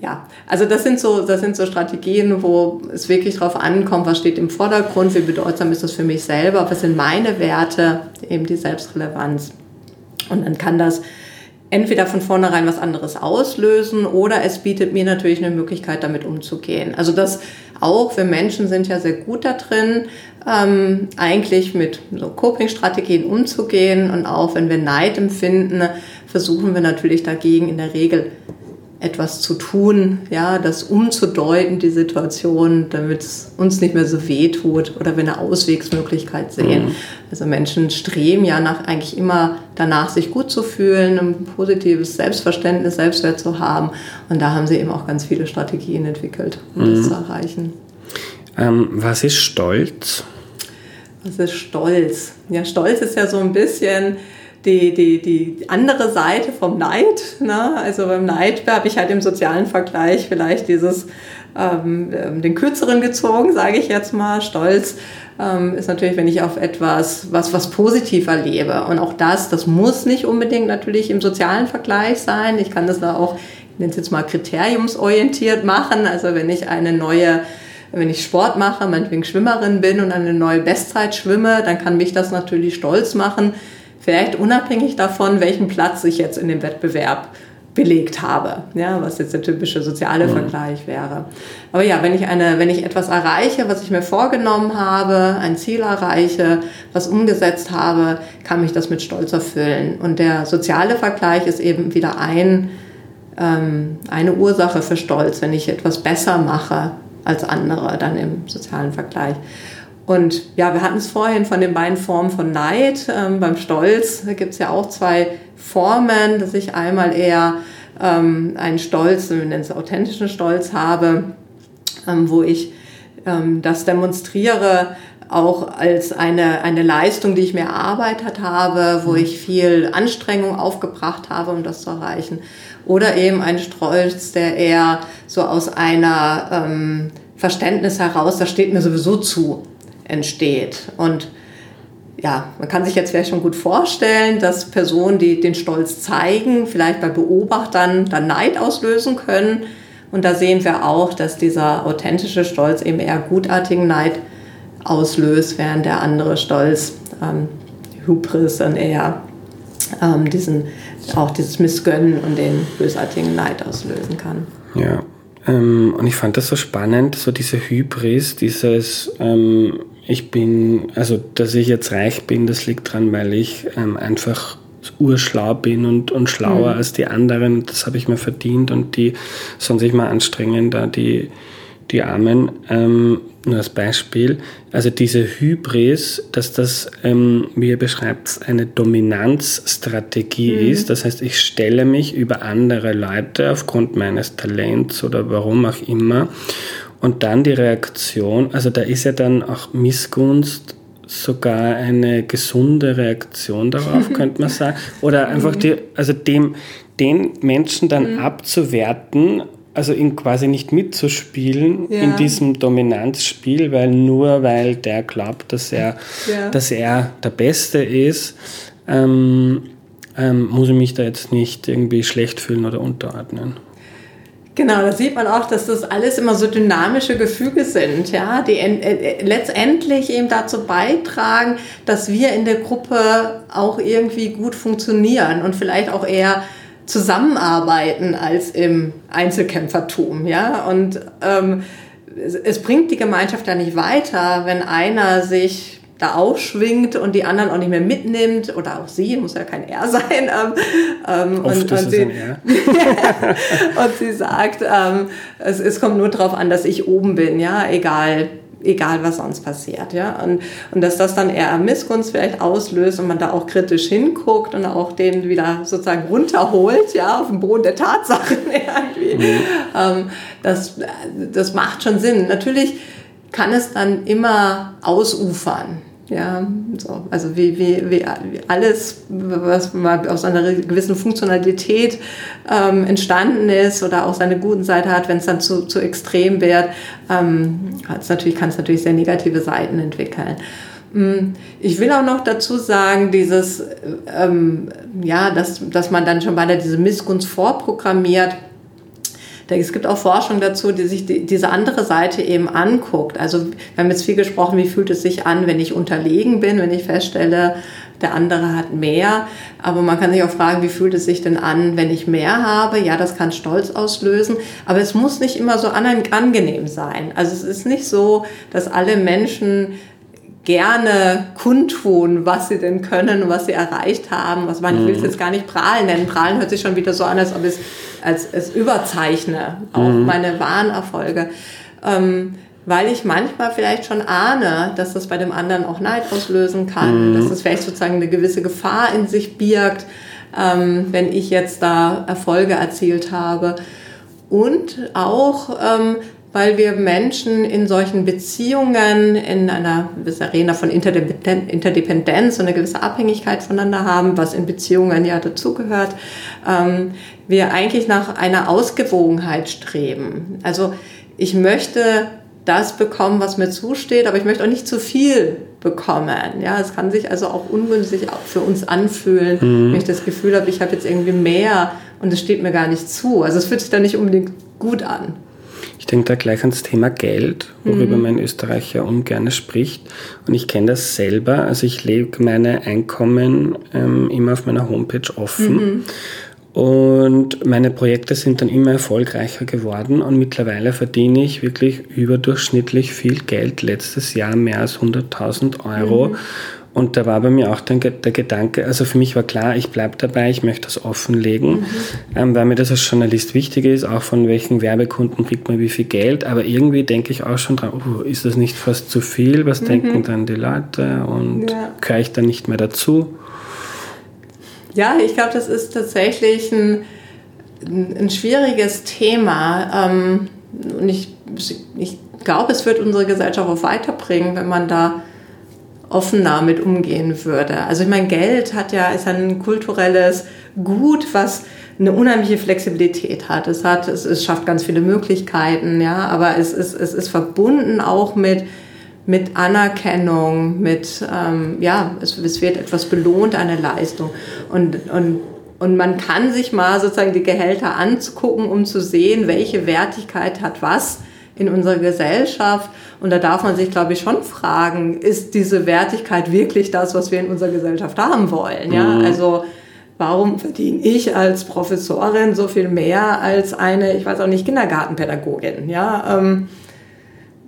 ja, also das sind so, das sind so Strategien, wo es wirklich darauf ankommt, was steht im Vordergrund, wie bedeutsam ist das für mich selber, was sind meine Werte, eben die Selbstrelevanz. Und dann kann das entweder von vornherein was anderes auslösen oder es bietet mir natürlich eine Möglichkeit, damit umzugehen. Also das auch, wir Menschen sind ja sehr gut da drin, ähm, eigentlich mit so Coping-Strategien umzugehen und auch wenn wir Neid empfinden, versuchen wir natürlich dagegen in der Regel etwas zu tun, ja, das umzudeuten, die Situation, damit es uns nicht mehr so weh tut oder wir eine Auswegsmöglichkeit sehen. Mhm. Also Menschen streben ja nach, eigentlich immer danach, sich gut zu fühlen, ein positives Selbstverständnis, Selbstwert zu haben. Und da haben sie eben auch ganz viele Strategien entwickelt, um mhm. das zu erreichen.
Ähm, was ist Stolz?
Was ist Stolz? Ja, Stolz ist ja so ein bisschen die, die, die andere Seite vom Neid. Ne? Also beim Neid habe ich halt im sozialen Vergleich vielleicht dieses ähm, ähm, den kürzeren gezogen, sage ich jetzt mal. Stolz ähm, ist natürlich, wenn ich auf etwas, was, was positiv erlebe. Und auch das, das muss nicht unbedingt natürlich im sozialen Vergleich sein. Ich kann das da auch, ich nenne es jetzt mal kriteriumsorientiert machen. Also wenn ich eine neue wenn ich Sport mache, meinetwegen Schwimmerin bin und eine neue Bestzeit schwimme, dann kann mich das natürlich stolz machen, Vielleicht unabhängig davon, welchen Platz ich jetzt in dem Wettbewerb belegt habe, ja, was jetzt der typische soziale mhm. Vergleich wäre. Aber ja, wenn ich eine, wenn ich etwas erreiche, was ich mir vorgenommen habe, ein Ziel erreiche, was umgesetzt habe, kann mich das mit Stolz erfüllen. Und der soziale Vergleich ist eben wieder ein, ähm, eine Ursache für Stolz, wenn ich etwas besser mache als andere, dann im sozialen Vergleich. Und ja, wir hatten es vorhin von den beiden Formen von Neid. Ähm, beim Stolz da gibt es ja auch zwei Formen, dass ich einmal eher ähm, einen Stolz, wir nennen es authentischen Stolz habe, ähm, wo ich ähm, das demonstriere, auch als eine, eine Leistung, die ich mir erarbeitet habe, wo mhm. ich viel Anstrengung aufgebracht habe, um das zu erreichen. Oder eben ein Stolz, der eher so aus einer ähm, Verständnis heraus, das steht mir sowieso zu, entsteht. Und ja, man kann sich jetzt vielleicht schon gut vorstellen, dass Personen, die den Stolz zeigen, vielleicht bei Beobachtern dann Neid auslösen können. Und da sehen wir auch, dass dieser authentische Stolz eben eher gutartigen Neid auslöst, während der andere Stolz, ähm, Hybris, dann eher ähm, diesen, auch dieses Missgönnen und den bösartigen Neid auslösen kann.
Ja, ähm, und ich fand das so spannend, so diese Hybris, dieses, ähm, ich bin, also dass ich jetzt reich bin, das liegt daran, weil ich ähm, einfach urschlau bin und, und schlauer mhm. als die anderen. Das habe ich mir verdient und die sollen sich mal anstrengen, da die, die Armen. Ähm, nur als Beispiel, also diese Hybris, dass das, ähm, wie ihr beschreibt, eine Dominanzstrategie mhm. ist. Das heißt, ich stelle mich über andere Leute aufgrund meines Talents oder warum auch immer. Und dann die Reaktion, also da ist ja dann auch Missgunst sogar eine gesunde Reaktion darauf, könnte man sagen. Oder einfach die, also dem, den Menschen dann mhm. abzuwerten also ihn quasi nicht mitzuspielen ja. in diesem Dominanzspiel, weil nur weil der glaubt, dass er, ja. dass er der Beste ist, ähm, ähm, muss ich mich da jetzt nicht irgendwie schlecht fühlen oder unterordnen.
Genau, da sieht man auch, dass das alles immer so dynamische Gefüge sind, ja, die äh, letztendlich eben dazu beitragen, dass wir in der Gruppe auch irgendwie gut funktionieren und vielleicht auch eher zusammenarbeiten als im Einzelkämpfertum. Ja? Und ähm, es, bringt die Gemeinschaft ja nicht weiter, wenn einer sich da aufschwingt und die anderen auch nicht mehr mitnimmt oder auch sie, muss ja kein R sein. Ähm, ähm und, und, sie, und sie sagt, ähm, es, es kommt nur darauf an, dass ich oben bin, ja, egal egal was sonst passiert. Ja? Und, und dass das dann eher Missgunst vielleicht auslöst und man da auch kritisch hinguckt und auch den wieder sozusagen runterholt, ja, auf den Boden der Tatsachen irgendwie. Mhm. Ähm, das, das macht schon Sinn. Natürlich kann es dann immer ausufern. Ja, so. also wie, wie, wie alles, was mal aus einer gewissen Funktionalität ähm, entstanden ist oder auch seine guten Seiten hat, wenn es dann zu, zu extrem wird, ähm, natürlich, kann es natürlich sehr negative Seiten entwickeln. Mm, ich will auch noch dazu sagen, dieses, ähm, ja, dass, dass man dann schon weiter diese Missgunst vorprogrammiert es gibt auch Forschung dazu, die sich die, diese andere Seite eben anguckt. Also wir haben jetzt viel gesprochen, wie fühlt es sich an, wenn ich unterlegen bin, wenn ich feststelle, der andere hat mehr. Aber man kann sich auch fragen, wie fühlt es sich denn an, wenn ich mehr habe? Ja, das kann Stolz auslösen. Aber es muss nicht immer so angenehm sein. Also es ist nicht so, dass alle Menschen gerne kundtun, was sie denn können und was sie erreicht haben. Was man, ich will es mhm. jetzt gar nicht prahlen nennen. Prahlen hört sich schon wieder so an, als ob ich es, als es überzeichne, auch mhm. meine wahren Erfolge. Ähm, weil ich manchmal vielleicht schon ahne, dass das bei dem anderen auch Neid auslösen kann, mhm. dass es vielleicht sozusagen eine gewisse Gefahr in sich birgt, ähm, wenn ich jetzt da Erfolge erzielt habe. Und auch, ähm, weil wir Menschen in solchen Beziehungen, in einer gewissen Arena von Interdependenz und eine gewisse Abhängigkeit voneinander haben, was in Beziehungen ja dazugehört, ähm, wir eigentlich nach einer Ausgewogenheit streben. Also ich möchte das bekommen, was mir zusteht, aber ich möchte auch nicht zu viel bekommen. Ja, es kann sich also auch ungünstig für uns anfühlen, mhm. wenn ich das Gefühl habe, ich habe jetzt irgendwie mehr und es steht mir gar nicht zu. Also es fühlt sich dann nicht unbedingt gut an.
Ich denke da gleich ans Thema Geld, worüber mhm. mein Österreicher ungern spricht. Und ich kenne das selber. Also ich lege meine Einkommen ähm, immer auf meiner Homepage offen. Mhm. Und meine Projekte sind dann immer erfolgreicher geworden und mittlerweile verdiene ich wirklich überdurchschnittlich viel Geld. Letztes Jahr mehr als 100.000 Euro. Mhm. Und da war bei mir auch dann der Gedanke, also für mich war klar, ich bleibe dabei, ich möchte das offenlegen, mhm. ähm, weil mir das als Journalist wichtig ist, auch von welchen Werbekunden kriegt man wie viel Geld. Aber irgendwie denke ich auch schon dran, oh, ist das nicht fast zu viel? Was mhm. denken dann die Leute? Und ja. gehöre ich dann nicht mehr dazu?
Ja, ich glaube, das ist tatsächlich ein, ein schwieriges Thema. Ähm, und ich, ich glaube, es wird unsere Gesellschaft auch weiterbringen, wenn man da offener mit umgehen würde. Also ich meine, Geld hat ja, ist ein kulturelles Gut, was eine unheimliche Flexibilität hat. Es hat, es, es schafft ganz viele Möglichkeiten, ja, aber es ist, es ist verbunden auch mit mit Anerkennung, mit, ähm, ja, es, es wird etwas belohnt, eine Leistung. Und, und, und man kann sich mal sozusagen die Gehälter angucken, um zu sehen, welche Wertigkeit hat was in unserer Gesellschaft. Und da darf man sich, glaube ich, schon fragen, ist diese Wertigkeit wirklich das, was wir in unserer Gesellschaft haben wollen? Ja, mhm. also warum verdiene ich als Professorin so viel mehr als eine, ich weiß auch nicht, Kindergartenpädagogin? Ja, ähm,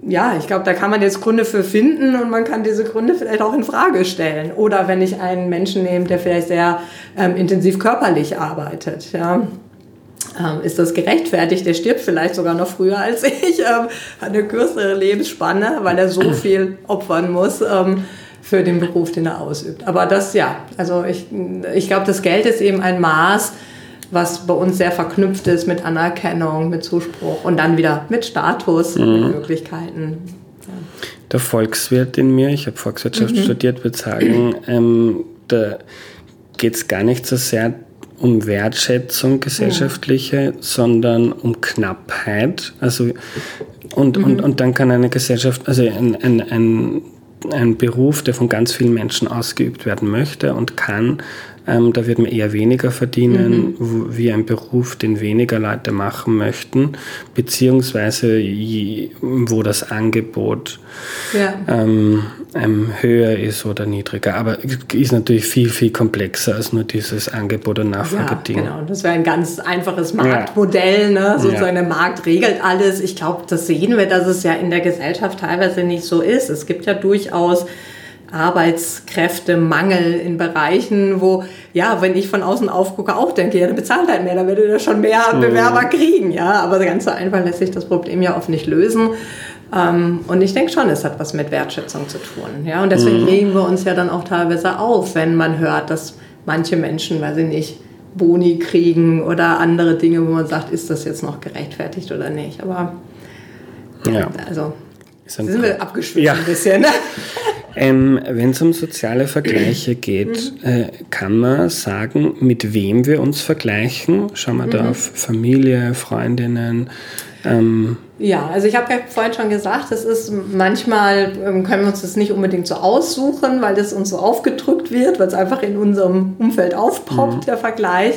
ja, ich glaube, da kann man jetzt Gründe für finden und man kann diese Gründe vielleicht auch in Frage stellen. Oder wenn ich einen Menschen nehme, der vielleicht sehr ähm, intensiv körperlich arbeitet, ja, ähm, ist das gerechtfertigt? Der stirbt vielleicht sogar noch früher als ich, ähm, hat eine kürzere Lebensspanne, weil er so viel opfern muss ähm, für den Beruf, den er ausübt. Aber das, ja, also ich, ich glaube, das Geld ist eben ein Maß, was bei uns sehr verknüpft ist mit Anerkennung, mit Zuspruch und dann wieder mit Status, mhm. mit Möglichkeiten.
Ja. Der Volkswirt in mir, ich habe Volkswirtschaft mhm. studiert, würde sagen, ähm, da geht es gar nicht so sehr um Wertschätzung gesellschaftliche, ja. sondern um Knappheit. Also und, mhm. und, und dann kann eine Gesellschaft, also ein, ein, ein, ein Beruf, der von ganz vielen Menschen ausgeübt werden möchte und kann, ähm, da wird man eher weniger verdienen, mhm. wie ein Beruf, den weniger Leute machen möchten, beziehungsweise wo das Angebot ja. ähm, ähm, höher ist oder niedriger. Aber ist natürlich viel, viel komplexer als nur dieses Angebot- und Nachfrageding.
Ja, genau. Das wäre ein ganz einfaches Marktmodell. Ne? Sozusagen ja. der Markt regelt alles. Ich glaube, das sehen wir, dass es ja in der Gesellschaft teilweise nicht so ist. Es gibt ja durchaus Arbeitskräftemangel in Bereichen, wo, ja, wenn ich von außen aufgucke, auch denke, ja, der bezahlt halt mehr, dann würde er schon mehr mhm. Bewerber kriegen, ja. Aber ganz so einfach lässt sich das Problem ja oft nicht lösen. Ähm, und ich denke schon, es hat was mit Wertschätzung zu tun, ja. Und deswegen mhm. regen wir uns ja dann auch teilweise auf, wenn man hört, dass manche Menschen, weiß ich nicht, Boni kriegen oder andere Dinge, wo man sagt, ist das jetzt noch gerechtfertigt oder nicht. Aber ja. also sind wir abgeschwitzt ja. ein bisschen.
Ähm, Wenn es um soziale Vergleiche geht, mhm. äh, kann man sagen, mit wem wir uns vergleichen? Schauen wir mhm. da auf Familie, Freundinnen?
Ähm ja, also ich habe ja vorhin schon gesagt, es ist manchmal ähm, können wir uns das nicht unbedingt so aussuchen, weil das uns so aufgedrückt wird, weil es einfach in unserem Umfeld aufpoppt, mhm. der Vergleich.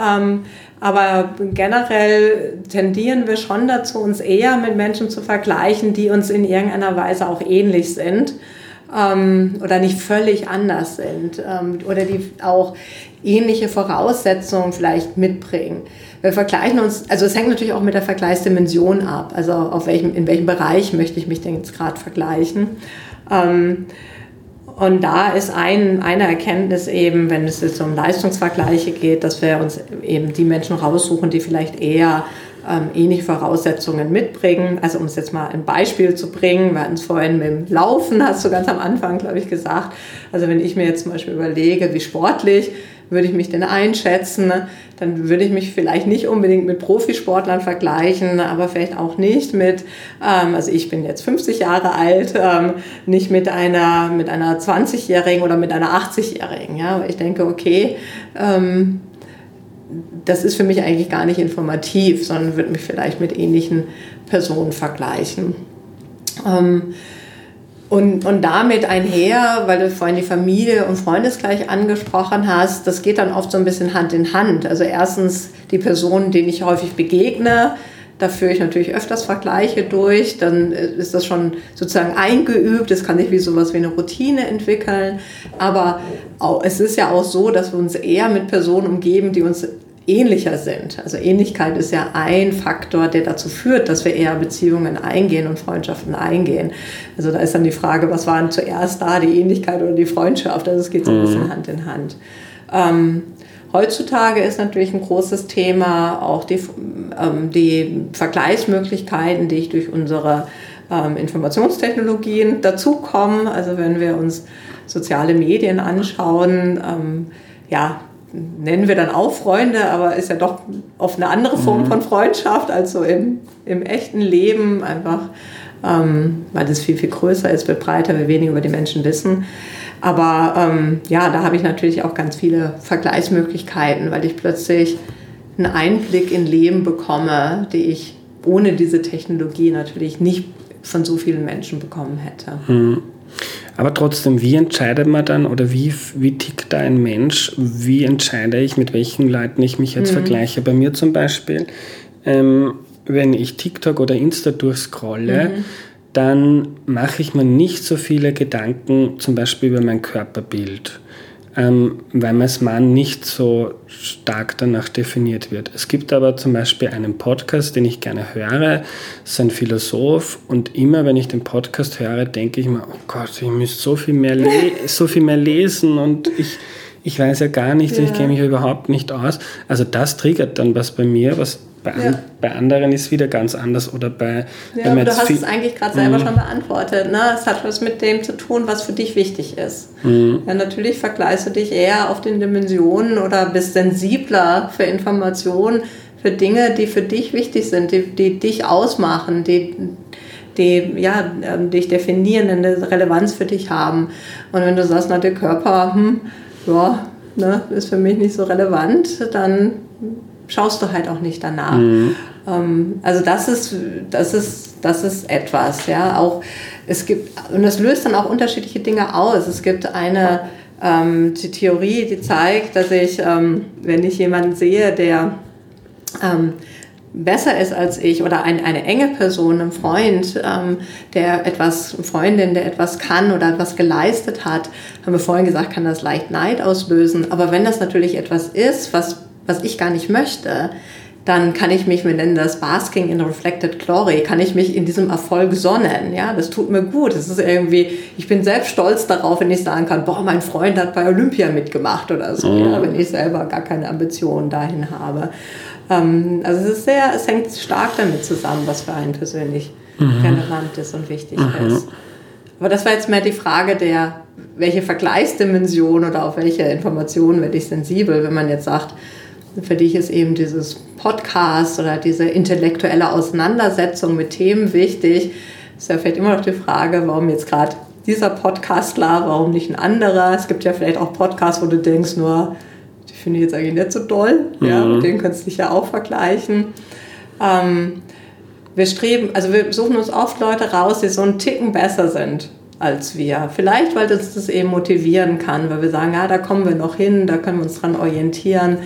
Ähm, aber generell tendieren wir schon dazu, uns eher mit Menschen zu vergleichen, die uns in irgendeiner Weise auch ähnlich sind ähm, oder nicht völlig anders sind ähm, oder die auch ähnliche Voraussetzungen vielleicht mitbringen. Wir vergleichen uns, also es hängt natürlich auch mit der Vergleichsdimension ab, also auf welchem, in welchem Bereich möchte ich mich denn jetzt gerade vergleichen. Ähm, und da ist ein, eine Erkenntnis eben, wenn es jetzt um Leistungsvergleiche geht, dass wir uns eben die Menschen raussuchen, die vielleicht eher ähm, ähnliche Voraussetzungen mitbringen. Also um es jetzt mal ein Beispiel zu bringen, wir hatten es vorhin mit dem Laufen, hast du ganz am Anfang, glaube ich, gesagt. Also wenn ich mir jetzt zum Beispiel überlege, wie sportlich würde ich mich denn einschätzen, dann würde ich mich vielleicht nicht unbedingt mit Profisportlern vergleichen, aber vielleicht auch nicht mit, ähm, also ich bin jetzt 50 Jahre alt, ähm, nicht mit einer, mit einer 20-Jährigen oder mit einer 80-Jährigen. Ja? ich denke, okay, ähm, das ist für mich eigentlich gar nicht informativ, sondern würde mich vielleicht mit ähnlichen Personen vergleichen. Ähm, und, und damit einher, weil du vorhin die Familie und Freundeskreis angesprochen hast, das geht dann oft so ein bisschen Hand in Hand. Also erstens die Personen, denen ich häufig begegne, da führe ich natürlich öfters Vergleiche durch, dann ist das schon sozusagen eingeübt, es kann sich wie sowas wie eine Routine entwickeln. Aber auch, es ist ja auch so, dass wir uns eher mit Personen umgeben, die uns ähnlicher sind. Also Ähnlichkeit ist ja ein Faktor, der dazu führt, dass wir eher Beziehungen eingehen und Freundschaften eingehen. Also da ist dann die Frage, was war denn zuerst da, die Ähnlichkeit oder die Freundschaft? Also es geht so ein bisschen mhm. Hand in Hand. Ähm, heutzutage ist natürlich ein großes Thema auch die, ähm, die Vergleichsmöglichkeiten, die ich durch unsere ähm, Informationstechnologien dazukommen. Also wenn wir uns soziale Medien anschauen, ähm, ja, nennen wir dann auch Freunde, aber ist ja doch oft eine andere Form mhm. von Freundschaft als so im, im echten Leben, einfach ähm, weil das viel, viel größer ist, wird breiter, wir weniger über die Menschen wissen. Aber ähm, ja, da habe ich natürlich auch ganz viele Vergleichsmöglichkeiten, weil ich plötzlich einen Einblick in Leben bekomme, die ich ohne diese Technologie natürlich nicht von so vielen Menschen bekommen hätte.
Mhm. Aber trotzdem, wie entscheidet man dann oder wie, wie tickt da ein Mensch? Wie entscheide ich, mit welchen Leuten ich mich jetzt mhm. vergleiche? Bei mir zum Beispiel, ähm, wenn ich TikTok oder Insta durchscrolle, mhm. Dann mache ich mir nicht so viele Gedanken zum Beispiel über mein Körperbild ähm, weil als Mann nicht so stark danach definiert wird. Es gibt aber zum Beispiel einen Podcast, den ich gerne höre, das ist ein Philosoph und immer wenn ich den Podcast höre, denke ich mir, oh Gott, ich müsste so viel mehr, so viel mehr lesen und ich, ich weiß ja gar nichts, ja. ich kenne mich überhaupt nicht aus. Also das triggert dann was bei mir, was bei, ja. an, bei anderen ist wieder ganz anders oder bei.
Ja, aber du hast es eigentlich gerade selber mhm. schon beantwortet. Ne? Es hat was mit dem zu tun, was für dich wichtig ist. Mhm. Ja, natürlich vergleichst du dich eher auf den Dimensionen oder bist sensibler für Informationen, für Dinge, die für dich wichtig sind, die, die dich ausmachen, die, die ja, ähm, dich definieren, eine Relevanz für dich haben. Und wenn du sagst, na, der Körper, hm, ja, ne, ist für mich nicht so relevant, dann schaust du halt auch nicht danach. Mhm. Ähm, also das ist, das ist, das ist etwas, ja. Auch es gibt, und das löst dann auch unterschiedliche Dinge aus. Es gibt eine ähm, die Theorie, die zeigt, dass ich, ähm, wenn ich jemanden sehe, der ähm, besser ist als ich oder ein, eine enge Person, ein Freund, ähm, der etwas, eine Freundin, der etwas kann oder etwas geleistet hat, haben wir vorhin gesagt, kann das leicht Neid auslösen. Aber wenn das natürlich etwas ist, was was ich gar nicht möchte, dann kann ich mich, wir nennen das Basking in Reflected Glory, kann ich mich in diesem Erfolg sonnen. Ja, das tut mir gut. Es ist irgendwie, ich bin selbst stolz darauf, wenn ich sagen kann, boah, mein Freund hat bei Olympia mitgemacht oder so, mhm. ja, wenn ich selber gar keine Ambitionen dahin habe. Ähm, also es ist sehr, es hängt stark damit zusammen, was für einen persönlich mhm. relevant ist und wichtig mhm. ist. Aber das war jetzt mehr die Frage der, welche Vergleichsdimension oder auf welche Informationen werde ich sensibel, wenn man jetzt sagt, für dich ist eben dieses Podcast oder diese intellektuelle Auseinandersetzung mit Themen wichtig. Ist ja vielleicht immer noch die Frage, warum jetzt gerade dieser Podcastler, warum nicht ein anderer? Es gibt ja vielleicht auch Podcasts, wo du denkst, nur, die finde ich jetzt eigentlich nicht so doll. Mhm. Ja, mit denen kannst du dich ja auch vergleichen. Ähm, wir streben, also wir suchen uns oft Leute raus, die so einen Ticken besser sind als wir. Vielleicht, weil das das eben motivieren kann, weil wir sagen, ja, da kommen wir noch hin, da können wir uns dran orientieren.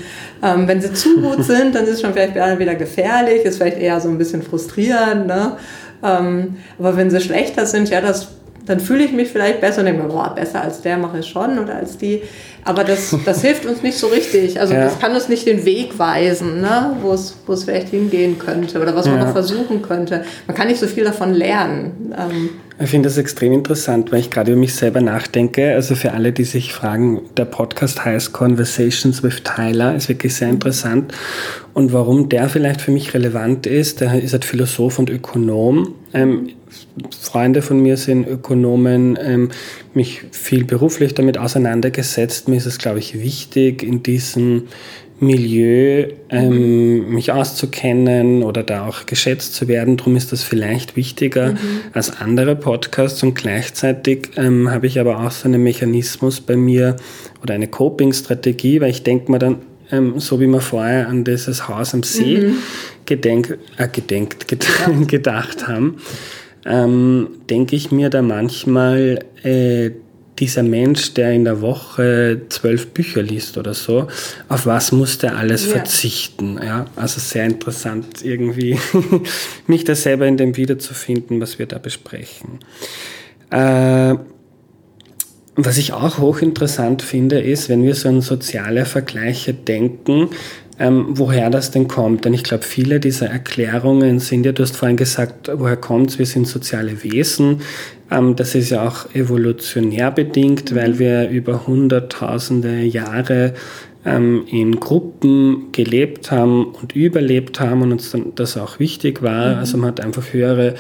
Ähm, wenn sie zu gut sind, dann ist es schon vielleicht wieder gefährlich, ist vielleicht eher so ein bisschen frustrierend. Ne? Ähm, aber wenn sie schlechter sind, ja, das, dann fühle ich mich vielleicht besser und denke mir, boah, besser als der mache ich schon oder als die. Aber das, das hilft uns nicht so richtig. Also ja. das kann uns nicht den Weg weisen, ne? wo es vielleicht hingehen könnte oder was ja. man noch versuchen könnte. Man kann nicht so viel davon lernen. Ähm,
ich finde das extrem interessant, weil ich gerade über mich selber nachdenke. Also für alle, die sich fragen, der Podcast heißt Conversations with Tyler, ist wirklich sehr interessant. Und warum der vielleicht für mich relevant ist, der ist halt Philosoph und Ökonom. Ähm, Freunde von mir sind Ökonomen, ähm, mich viel beruflich damit auseinandergesetzt. Mir ist es, glaube ich, wichtig, in diesem Milieu ähm, mich auszukennen oder da auch geschätzt zu werden. Darum ist das vielleicht wichtiger mhm. als andere Podcasts und gleichzeitig ähm, habe ich aber auch so einen Mechanismus bei mir oder eine Coping-Strategie, weil ich denke mir dann, ähm, so wie wir vorher an dieses Haus am See mhm. Gedenk, äh, gedenkt, ged ja. gedacht haben, ähm, denke ich mir da manchmal, äh, dieser Mensch, der in der Woche zwölf Bücher liest oder so, auf was muss der alles ja. verzichten? Ja, also sehr interessant irgendwie, mich da selber in dem wiederzufinden, was wir da besprechen. Äh, was ich auch hochinteressant finde, ist, wenn wir so an soziale Vergleiche denken, ähm, woher das denn kommt. Denn ich glaube, viele dieser Erklärungen sind ja, du hast vorhin gesagt, woher kommt es? Wir sind soziale Wesen. Ähm, das ist ja auch evolutionär bedingt, weil wir über hunderttausende Jahre ähm, in Gruppen gelebt haben und überlebt haben und uns dann das auch wichtig war. Mhm. Also man hat einfach höhere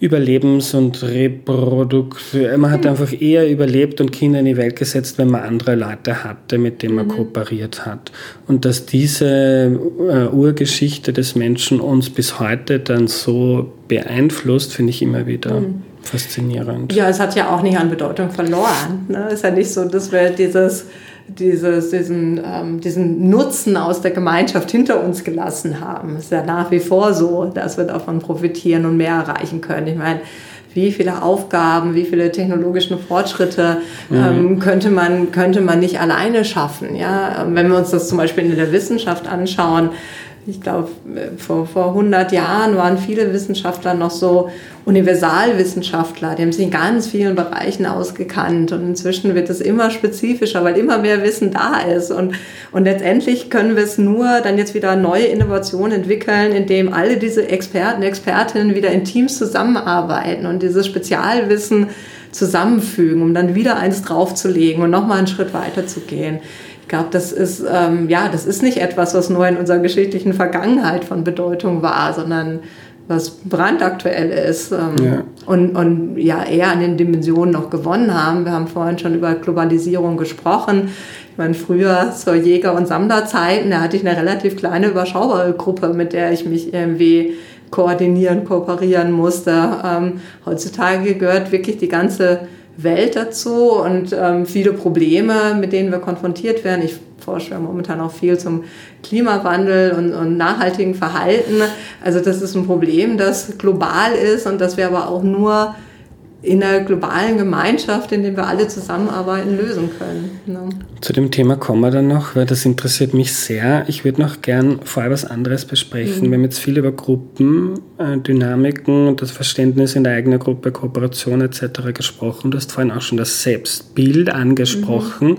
Überlebens- und Reproduktion. Man hat mhm. einfach eher überlebt und Kinder in die Welt gesetzt, wenn man andere Leute hatte, mit denen man mhm. kooperiert hat. Und dass diese äh, Urgeschichte des Menschen uns bis heute dann so beeinflusst, finde ich immer wieder mhm. faszinierend.
Ja, es hat ja auch nicht an Bedeutung verloren. Ne? Es ist ja nicht so, dass wir dieses dieses, diesen, ähm, diesen Nutzen aus der Gemeinschaft hinter uns gelassen haben. Es ist ja nach wie vor so, dass wir davon profitieren und mehr erreichen können. Ich meine, wie viele Aufgaben, wie viele technologischen Fortschritte mhm. ähm, könnte, man, könnte man nicht alleine schaffen. Ja? Wenn wir uns das zum Beispiel in der Wissenschaft anschauen, ich glaube, vor, vor 100 Jahren waren viele Wissenschaftler noch so Universalwissenschaftler, die haben sich in ganz vielen Bereichen ausgekannt. Und inzwischen wird es immer spezifischer, weil immer mehr Wissen da ist. Und, und letztendlich können wir es nur dann jetzt wieder neue Innovationen entwickeln, indem alle diese Experten, Expertinnen wieder in Teams zusammenarbeiten und dieses Spezialwissen zusammenfügen, um dann wieder eins draufzulegen und nochmal einen Schritt weiter zu gehen. Ich glaube, das ist, ähm, ja, das ist nicht etwas, was nur in unserer geschichtlichen Vergangenheit von Bedeutung war, sondern was brandaktuell ist ähm, ja. Und, und ja eher an den Dimensionen noch gewonnen haben. Wir haben vorhin schon über Globalisierung gesprochen. Ich meine, früher zur Jäger- und Sammlerzeiten, da hatte ich eine relativ kleine, überschaubare Gruppe, mit der ich mich irgendwie koordinieren, kooperieren musste. Ähm, heutzutage gehört wirklich die ganze Welt dazu und ähm, viele Probleme, mit denen wir konfrontiert werden. Ich forsche ja momentan auch viel zum Klimawandel und, und nachhaltigen Verhalten. Also das ist ein Problem, das global ist und das wir aber auch nur in einer globalen Gemeinschaft, in der wir alle zusammenarbeiten, lösen können.
Ne? Zu dem Thema kommen wir dann noch, weil das interessiert mich sehr. Ich würde noch gern vorher was anderes besprechen. Mhm. Wir haben jetzt viel über Gruppen, äh, Dynamiken und das Verständnis in der eigenen Gruppe, Kooperation etc. gesprochen. Du hast vorhin auch schon das Selbstbild angesprochen mhm.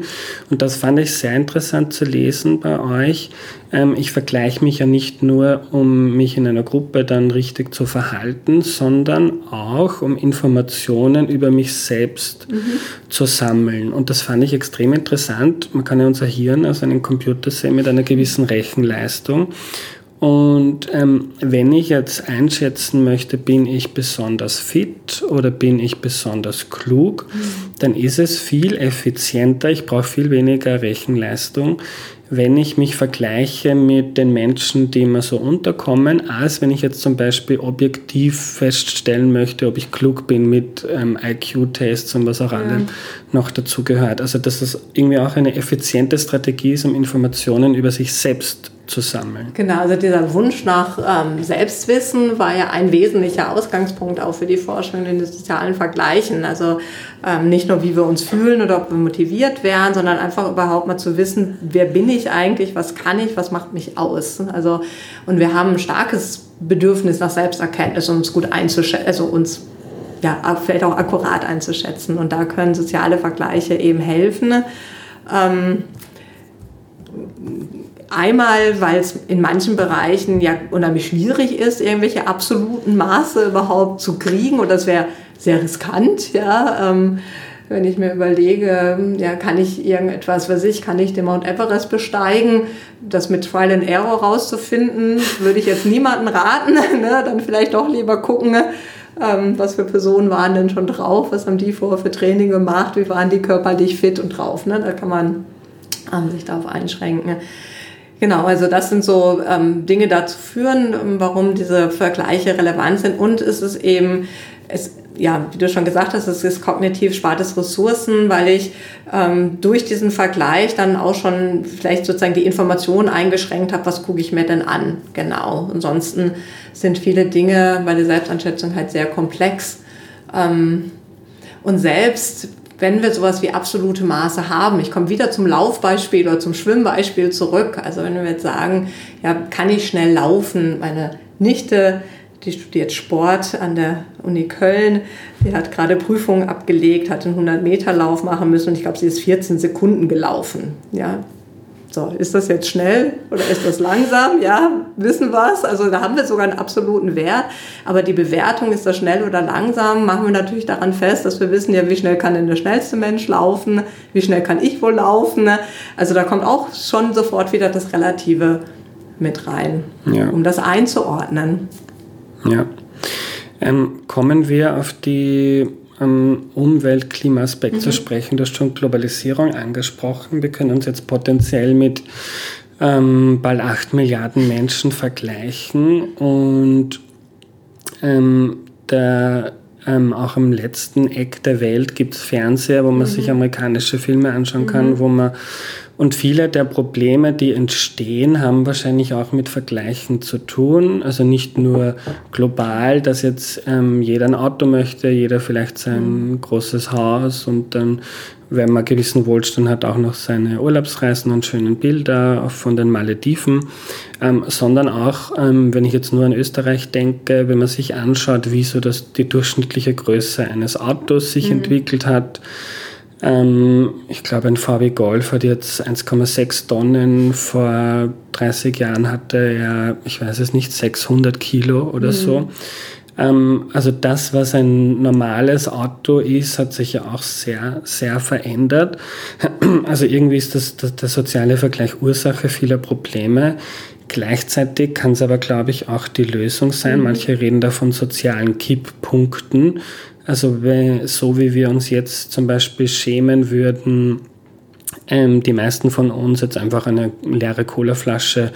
und das fand ich sehr interessant zu lesen bei euch, ähm, ich vergleiche mich ja nicht nur, um mich in einer Gruppe dann richtig zu verhalten, sondern auch, um Informationen über mich selbst mhm. zu sammeln. Und das fand ich extrem interessant. Man kann ja unser Hirn als einen Computer sehen mit einer gewissen Rechenleistung. Und ähm, wenn ich jetzt einschätzen möchte, bin ich besonders fit oder bin ich besonders klug, mhm. dann ist es viel effizienter, ich brauche viel weniger Rechenleistung, wenn ich mich vergleiche mit den Menschen, die mir so unterkommen, als wenn ich jetzt zum Beispiel objektiv feststellen möchte, ob ich klug bin mit ähm, IQ-Tests und was auch ja. allem noch dazu gehört. Also dass das irgendwie auch eine effiziente Strategie ist, um Informationen über sich selbst zu sammeln.
Genau, also dieser Wunsch nach ähm, Selbstwissen war ja ein wesentlicher Ausgangspunkt auch für die Forschung in den sozialen Vergleichen. Also ähm, nicht nur, wie wir uns fühlen oder ob wir motiviert wären, sondern einfach überhaupt mal zu wissen, wer bin ich eigentlich, was kann ich, was macht mich aus. Also, und wir haben ein starkes Bedürfnis nach Selbsterkenntnis, um uns gut einzuschätzen, also uns ja, vielleicht auch akkurat einzuschätzen. Und da können soziale Vergleiche eben helfen. Ähm, Einmal, weil es in manchen Bereichen ja unheimlich schwierig ist, irgendwelche absoluten Maße überhaupt zu kriegen und das wäre sehr riskant, ja. Ähm, wenn ich mir überlege, ja, kann ich irgendetwas, was ich, kann ich den Mount Everest besteigen, das mit Trial and Error rauszufinden, würde ich jetzt niemanden raten, ne? dann vielleicht doch lieber gucken, ähm, was für Personen waren denn schon drauf, was haben die vorher für Training gemacht, wie waren die körperlich fit und drauf, ne? da kann man ähm, sich darauf einschränken. Genau, also das sind so ähm, Dinge dazu führen, ähm, warum diese Vergleiche relevant sind. Und es ist eben, es, ja, wie du schon gesagt hast, es ist kognitiv spart es Ressourcen, weil ich ähm, durch diesen Vergleich dann auch schon vielleicht sozusagen die Information eingeschränkt habe, was gucke ich mir denn an. Genau. Ansonsten sind viele Dinge bei der Selbstanschätzung halt sehr komplex. Ähm, und selbst wenn wir sowas wie absolute Maße haben, ich komme wieder zum Laufbeispiel oder zum Schwimmbeispiel zurück. Also wenn wir jetzt sagen, ja, kann ich schnell laufen? Meine Nichte, die studiert Sport an der Uni Köln, die hat gerade Prüfungen abgelegt, hat einen 100-Meter-Lauf machen müssen und ich glaube, sie ist 14 Sekunden gelaufen. Ja, so, ist das jetzt schnell oder ist das langsam? Ja, wissen wir es. Also da haben wir sogar einen absoluten Wert. Aber die Bewertung, ist das schnell oder langsam, machen wir natürlich daran fest, dass wir wissen ja, wie schnell kann denn der schnellste Mensch laufen, wie schnell kann ich wohl laufen. Also da kommt auch schon sofort wieder das Relative mit rein, ja. um das einzuordnen.
Ja. Ähm, kommen wir auf die ähm, Umwelt-Klima-Aspekt mhm. zu sprechen. Du hast schon Globalisierung angesprochen. Wir können uns jetzt potenziell mit ähm, bald 8 Milliarden Menschen vergleichen und ähm, der ähm, auch am letzten Eck der Welt gibt es Fernseher, wo man mhm. sich amerikanische Filme anschauen kann, mhm. wo man und viele der Probleme, die entstehen, haben wahrscheinlich auch mit Vergleichen zu tun. Also nicht nur global, dass jetzt ähm, jeder ein Auto möchte, jeder vielleicht sein mhm. großes Haus und dann, wenn man gewissen Wohlstand hat, auch noch seine Urlaubsreisen und schönen Bilder von den Malediven, ähm, sondern auch, ähm, wenn ich jetzt nur an Österreich denke, wenn man sich anschaut, wie so das, die durchschnittliche Größe eines Autos sich mhm. entwickelt hat, ähm, ich glaube, ein VW Golf hat jetzt 1,6 Tonnen. Vor 30 Jahren hatte er, ich weiß es nicht, 600 Kilo oder mhm. so. Ähm, also das, was ein normales Auto ist, hat sich ja auch sehr, sehr verändert. Also irgendwie ist das, das der soziale Vergleich Ursache vieler Probleme. Gleichzeitig kann es aber, glaube ich, auch die Lösung sein. Mhm. Manche reden da von sozialen Kipppunkten. Also so wie wir uns jetzt zum Beispiel schämen würden, ähm, die meisten von uns jetzt einfach eine leere Colaflasche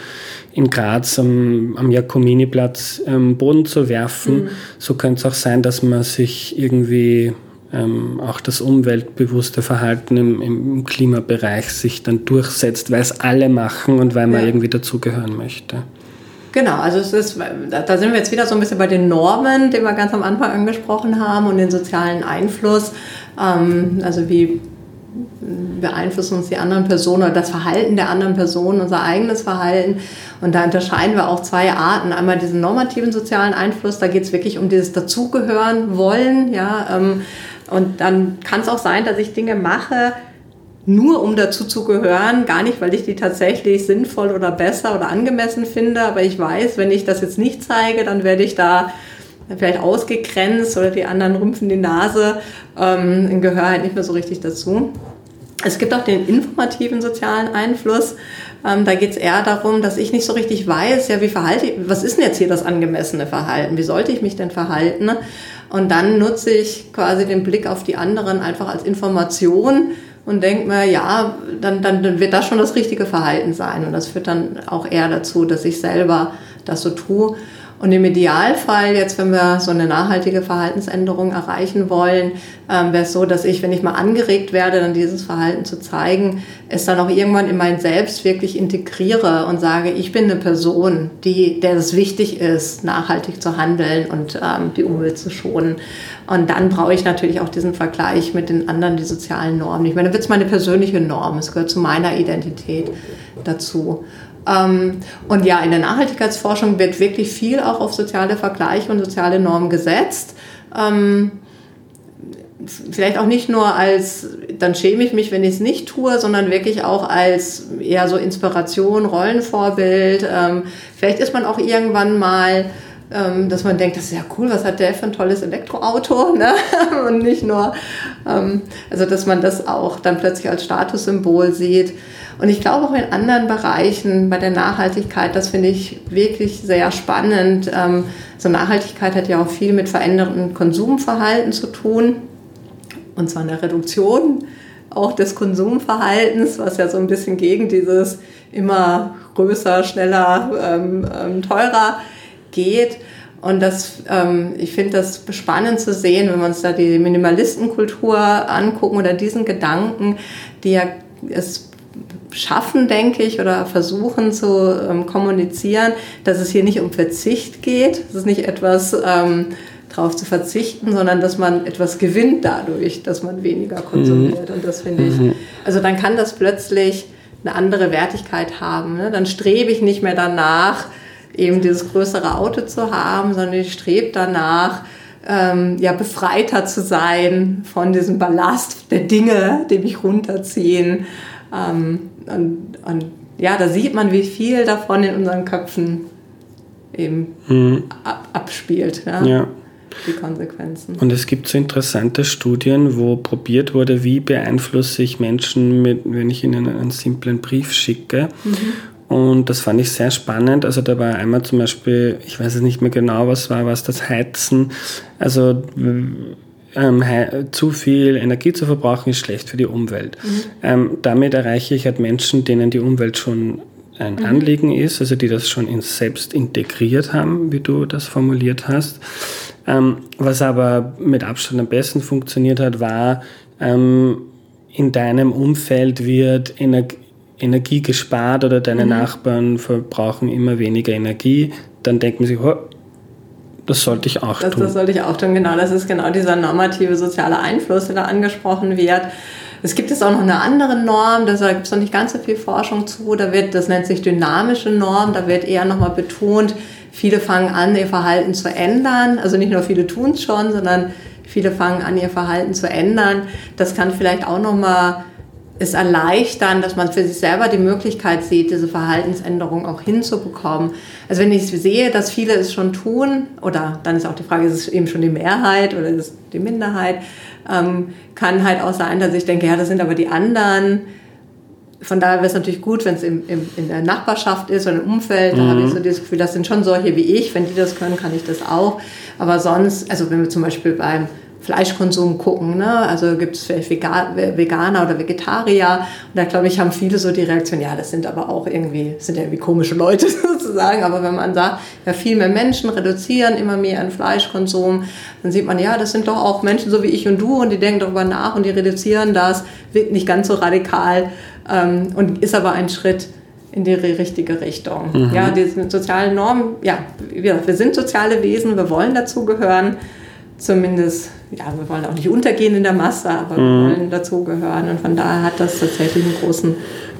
in Graz am, am Jakominiplatz ähm, Boden zu werfen, mhm. so könnte es auch sein, dass man sich irgendwie ähm, auch das umweltbewusste Verhalten im, im, Klimabereich sich dann durchsetzt, weil es alle machen und weil man ja. irgendwie dazugehören möchte.
Genau, also es ist, da sind wir jetzt wieder so ein bisschen bei den Normen, die wir ganz am Anfang angesprochen haben und den sozialen Einfluss. Ähm, also wie beeinflussen uns die anderen Personen oder das Verhalten der anderen Personen, unser eigenes Verhalten. Und da unterscheiden wir auch zwei Arten. Einmal diesen normativen sozialen Einfluss, da geht es wirklich um dieses Dazugehören wollen. Ja, ähm, und dann kann es auch sein, dass ich Dinge mache, nur um dazu zu gehören, gar nicht, weil ich die tatsächlich sinnvoll oder besser oder angemessen finde, aber ich weiß, wenn ich das jetzt nicht zeige, dann werde ich da vielleicht ausgegrenzt oder die anderen rümpfen die Nase ähm, gehöre halt nicht mehr so richtig dazu. Es gibt auch den informativen sozialen Einfluss. Ähm, da geht es eher darum, dass ich nicht so richtig weiß, ja, wie verhalte ich, was ist denn jetzt hier das angemessene Verhalten? Wie sollte ich mich denn verhalten? Und dann nutze ich quasi den Blick auf die anderen einfach als Information und denke mir, ja, dann, dann wird das schon das richtige Verhalten sein. Und das führt dann auch eher dazu, dass ich selber das so tue. Und im Idealfall, jetzt wenn wir so eine nachhaltige Verhaltensänderung erreichen wollen, ähm, wäre es so, dass ich, wenn ich mal angeregt werde, dann dieses Verhalten zu zeigen, es dann auch irgendwann in mein Selbst wirklich integriere und sage, ich bin eine Person, die, der es wichtig ist, nachhaltig zu handeln und ähm, die Umwelt zu schonen. Und dann brauche ich natürlich auch diesen Vergleich mit den anderen, die sozialen Normen. Ich meine, dann wird es meine persönliche Norm, es gehört zu meiner Identität dazu. Ähm, und ja, in der Nachhaltigkeitsforschung wird wirklich viel auch auf soziale Vergleiche und soziale Normen gesetzt. Ähm, vielleicht auch nicht nur als, dann schäme ich mich, wenn ich es nicht tue, sondern wirklich auch als eher so Inspiration, Rollenvorbild. Ähm, vielleicht ist man auch irgendwann mal dass man denkt, das ist ja cool, was hat der für ein tolles Elektroauto, ne? und nicht nur, also dass man das auch dann plötzlich als Statussymbol sieht. Und ich glaube auch in anderen Bereichen bei der Nachhaltigkeit, das finde ich wirklich sehr spannend. Ähm, so Nachhaltigkeit hat ja auch viel mit verändertem Konsumverhalten zu tun. Und zwar eine Reduktion auch des Konsumverhaltens, was ja so ein bisschen gegen dieses immer größer, schneller, ähm, ähm, teurer geht. Und das, ähm, ich finde das spannend zu sehen, wenn wir uns da die Minimalistenkultur angucken oder diesen Gedanken, die ja es schaffen, denke ich, oder versuchen zu ähm, kommunizieren, dass es hier nicht um Verzicht geht. Es ist nicht etwas ähm, darauf zu verzichten, sondern dass man etwas gewinnt dadurch, dass man weniger konsumiert. Mhm. Und das finde ich, mhm. also dann kann das plötzlich eine andere Wertigkeit haben. Ne? Dann strebe ich nicht mehr danach, eben dieses größere Auto zu haben, sondern ich strebe danach, ähm, ja, befreiter zu sein von diesem Ballast der Dinge, die mich runterziehen. Ähm, und, und ja, da sieht man, wie viel davon in unseren Köpfen eben mhm. ab, abspielt. Ja? ja. Die Konsequenzen.
Und es gibt so interessante Studien, wo probiert wurde, wie beeinflusse ich Menschen, mit, wenn ich ihnen einen simplen Brief schicke. Mhm. Und das fand ich sehr spannend. Also da war einmal zum Beispiel, ich weiß es nicht mehr genau, was war, was das Heizen. Also ähm, zu viel Energie zu verbrauchen ist schlecht für die Umwelt. Mhm. Ähm, damit erreiche ich halt Menschen, denen die Umwelt schon ein mhm. Anliegen ist, also die das schon in selbst integriert haben, wie du das formuliert hast. Ähm, was aber mit Abstand am besten funktioniert hat, war, ähm, in deinem Umfeld wird Ener Energie gespart oder deine mhm. Nachbarn verbrauchen immer weniger Energie, dann denkt man sich, oh, das sollte ich auch
das,
tun.
Das sollte ich auch tun, genau. Das ist genau dieser normative soziale Einfluss, der da angesprochen wird. Es gibt jetzt auch noch eine andere Norm, da gibt es noch nicht ganz so viel Forschung zu. Da wird, das nennt sich dynamische Norm, da wird eher nochmal betont, viele fangen an, ihr Verhalten zu ändern. Also nicht nur viele tun es schon, sondern viele fangen an, ihr Verhalten zu ändern. Das kann vielleicht auch nochmal es erleichtern, dass man für sich selber die Möglichkeit sieht, diese Verhaltensänderung auch hinzubekommen. Also wenn ich sehe, dass viele es schon tun, oder dann ist auch die Frage, ist es eben schon die Mehrheit oder ist es die Minderheit, ähm, kann halt auch sein, dass ich denke, ja, das sind aber die anderen. Von daher wäre es natürlich gut, wenn es im, im, in der Nachbarschaft ist oder im Umfeld. Da mhm. habe ich so das Gefühl, das sind schon solche wie ich. Wenn die das können, kann ich das auch. Aber sonst, also wenn wir zum Beispiel beim Fleischkonsum gucken. Ne? Also gibt es vielleicht Veganer oder Vegetarier. Und da glaube ich, haben viele so die Reaktion, ja, das sind aber auch irgendwie, sind ja irgendwie komische Leute sozusagen. Aber wenn man sagt, ja, viel mehr Menschen reduzieren immer mehr ihren Fleischkonsum, dann sieht man, ja, das sind doch auch Menschen so wie ich und du und die denken darüber nach und die reduzieren das, wird nicht ganz so radikal ähm, und ist aber ein Schritt in die richtige Richtung. Mhm. Ja, diese sozialen Normen, ja, wir, wir sind soziale Wesen, wir wollen dazugehören zumindest, ja, wir wollen auch nicht untergehen in der Masse, aber mhm. wir wollen dazugehören. Und von daher hat das tatsächlich einen großen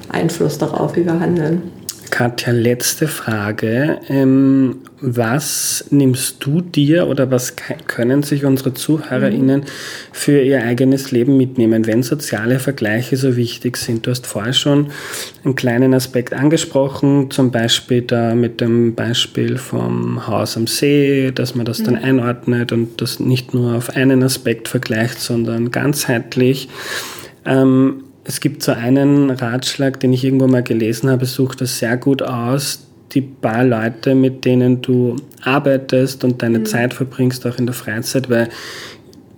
Einfluss darauf, wie wir handeln.
Katja, letzte Frage. Ähm, was nimmst du dir oder was können sich unsere ZuhörerInnen mhm. für ihr eigenes Leben mitnehmen, wenn soziale Vergleiche so wichtig sind? Du hast vorher schon einen kleinen Aspekt angesprochen, zum Beispiel da mit dem Beispiel vom Haus am See, dass man das mhm. dann einordnet und das nicht nur auf einen Aspekt vergleicht, sondern ganzheitlich. Ähm, es gibt so einen Ratschlag, den ich irgendwo mal gelesen habe, such das sehr gut aus. Die paar Leute, mit denen du arbeitest und deine mhm. Zeit verbringst, auch in der Freizeit, weil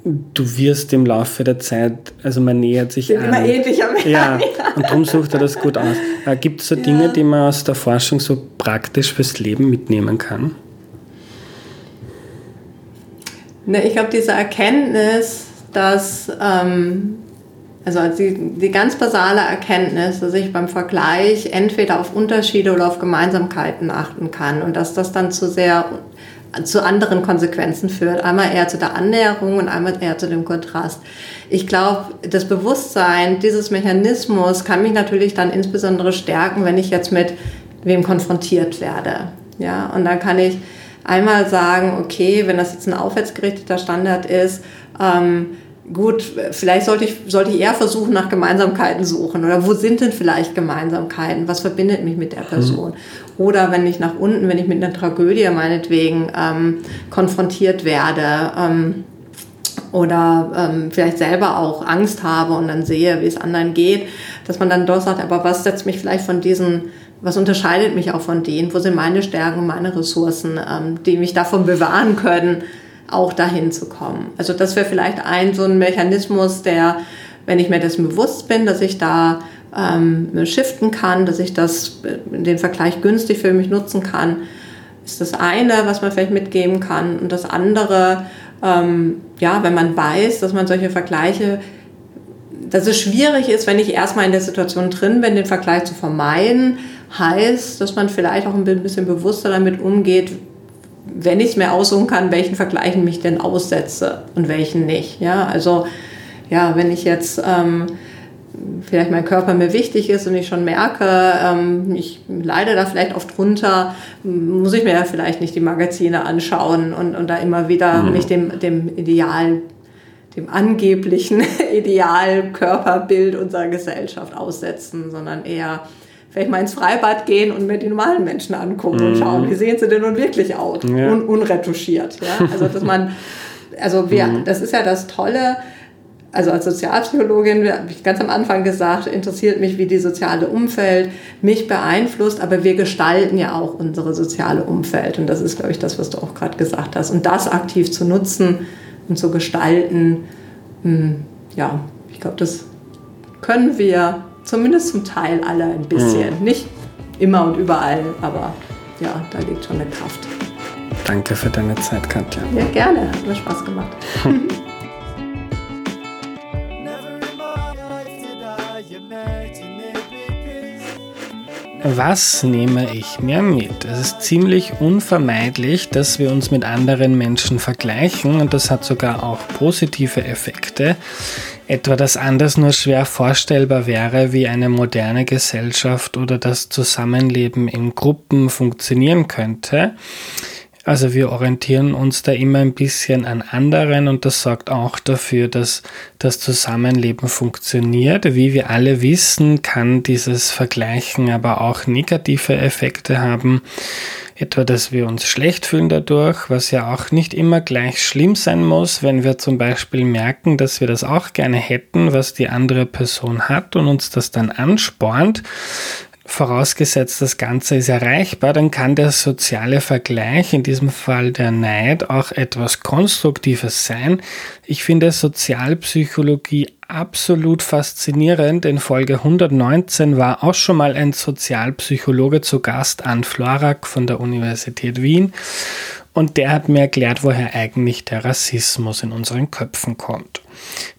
du wirst im Laufe der Zeit, also man nähert sich
Sind an. immer ähnlicher
mehr. Ja, und darum sucht er das gut aus. Äh, gibt es so Dinge, ja. die man aus der Forschung so praktisch fürs Leben mitnehmen kann?
Ne, ich glaube, diese Erkenntnis, dass ähm, also die, die ganz basale Erkenntnis, dass ich beim Vergleich entweder auf Unterschiede oder auf Gemeinsamkeiten achten kann und dass das dann zu sehr zu anderen Konsequenzen führt. Einmal eher zu der Annäherung und einmal eher zu dem Kontrast. Ich glaube, das Bewusstsein dieses Mechanismus kann mich natürlich dann insbesondere stärken, wenn ich jetzt mit wem konfrontiert werde. Ja, und dann kann ich einmal sagen, okay, wenn das jetzt ein aufwärtsgerichteter Standard ist, ähm, gut, vielleicht sollte ich, sollte ich eher versuchen, nach Gemeinsamkeiten suchen. Oder wo sind denn vielleicht Gemeinsamkeiten? Was verbindet mich mit der mhm. Person? Oder wenn ich nach unten, wenn ich mit einer Tragödie meinetwegen ähm, konfrontiert werde ähm, oder ähm, vielleicht selber auch Angst habe und dann sehe, wie es anderen geht, dass man dann doch sagt, aber was setzt mich vielleicht von diesen was unterscheidet mich auch von denen? Wo sind meine Stärken, meine Ressourcen, ähm, die mich davon bewahren können, auch dahin zu kommen. Also das wäre vielleicht ein so ein Mechanismus, der, wenn ich mir dessen bewusst bin, dass ich da ähm, shiften kann, dass ich das in den Vergleich günstig für mich nutzen kann, ist das eine, was man vielleicht mitgeben kann. Und das andere, ähm, ja, wenn man weiß, dass man solche Vergleiche, dass es schwierig ist, wenn ich erstmal in der Situation drin bin, den Vergleich zu vermeiden, heißt, dass man vielleicht auch ein bisschen bewusster damit umgeht, wenn ich es mir aussuchen kann, welchen Vergleichen mich denn aussetze und welchen nicht. Ja, also ja, wenn ich jetzt ähm, vielleicht mein Körper mir wichtig ist und ich schon merke, ähm, ich leide da vielleicht oft drunter, muss ich mir ja vielleicht nicht die Magazine anschauen und, und da immer wieder mhm. mich dem, dem Ideal, dem angeblichen Idealkörperbild unserer Gesellschaft aussetzen, sondern eher vielleicht mal ins Freibad gehen und mir die normalen Menschen angucken mhm. und schauen, wie sehen sie denn nun wirklich aus, ja. Un unretuschiert. Ja? Also dass man, also wir, mhm. das ist ja das Tolle, also als Sozialpsychologin, habe ich ganz am Anfang gesagt, interessiert mich, wie die soziale Umfeld mich beeinflusst, aber wir gestalten ja auch unsere soziale Umfeld. Und das ist, glaube ich, das, was du auch gerade gesagt hast. Und das aktiv zu nutzen und zu gestalten, hm, ja, ich glaube, das können wir zumindest zum Teil alle ein bisschen. Mhm. Nicht immer und überall, aber ja, da liegt schon eine Kraft.
Danke für deine Zeit, Katja.
Ja, gerne. Hat mir Spaß gemacht.
Was nehme ich mir mit? Es ist ziemlich unvermeidlich, dass wir uns mit anderen Menschen vergleichen und das hat sogar auch positive Effekte. Etwa, dass anders nur schwer vorstellbar wäre, wie eine moderne Gesellschaft oder das Zusammenleben in Gruppen funktionieren könnte. Also wir orientieren uns da immer ein bisschen an anderen und das sorgt auch dafür, dass das Zusammenleben funktioniert. Wie wir alle wissen, kann dieses Vergleichen aber auch negative Effekte haben. Etwa, dass wir uns schlecht fühlen dadurch, was ja auch nicht immer gleich schlimm sein muss, wenn wir zum Beispiel merken, dass wir das auch gerne hätten, was die andere Person hat und uns das dann anspornt vorausgesetzt das Ganze ist erreichbar, dann kann der soziale Vergleich, in diesem Fall der Neid, auch etwas Konstruktives sein. Ich finde Sozialpsychologie absolut faszinierend. In Folge 119 war auch schon mal ein Sozialpsychologe zu Gast an Florak von der Universität Wien. Und der hat mir erklärt, woher eigentlich der Rassismus in unseren Köpfen kommt.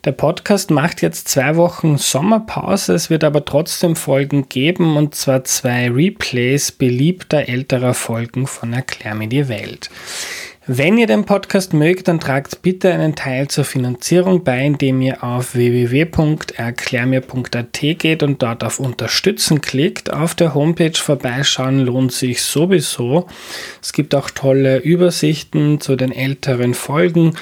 Der Podcast macht jetzt zwei Wochen Sommerpause, es wird aber trotzdem Folgen geben und zwar zwei Replays beliebter älterer Folgen von Erklär mir die Welt. Wenn ihr den Podcast mögt, dann tragt bitte einen Teil zur Finanzierung bei, indem ihr auf www.erklärmir.at geht und dort auf Unterstützen klickt. Auf der Homepage vorbeischauen lohnt sich sowieso. Es gibt auch tolle Übersichten zu den älteren Folgen.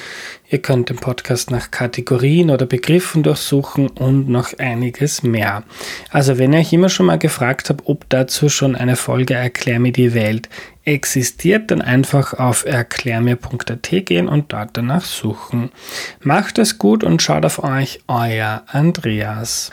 Ihr könnt den Podcast nach Kategorien oder Begriffen durchsuchen und noch einiges mehr. Also wenn ihr euch immer schon mal gefragt habt, ob dazu schon eine Folge Erklär mir die Welt existiert, dann einfach auf erklärmir.at gehen und dort danach suchen. Macht es gut und schaut auf euch, euer Andreas.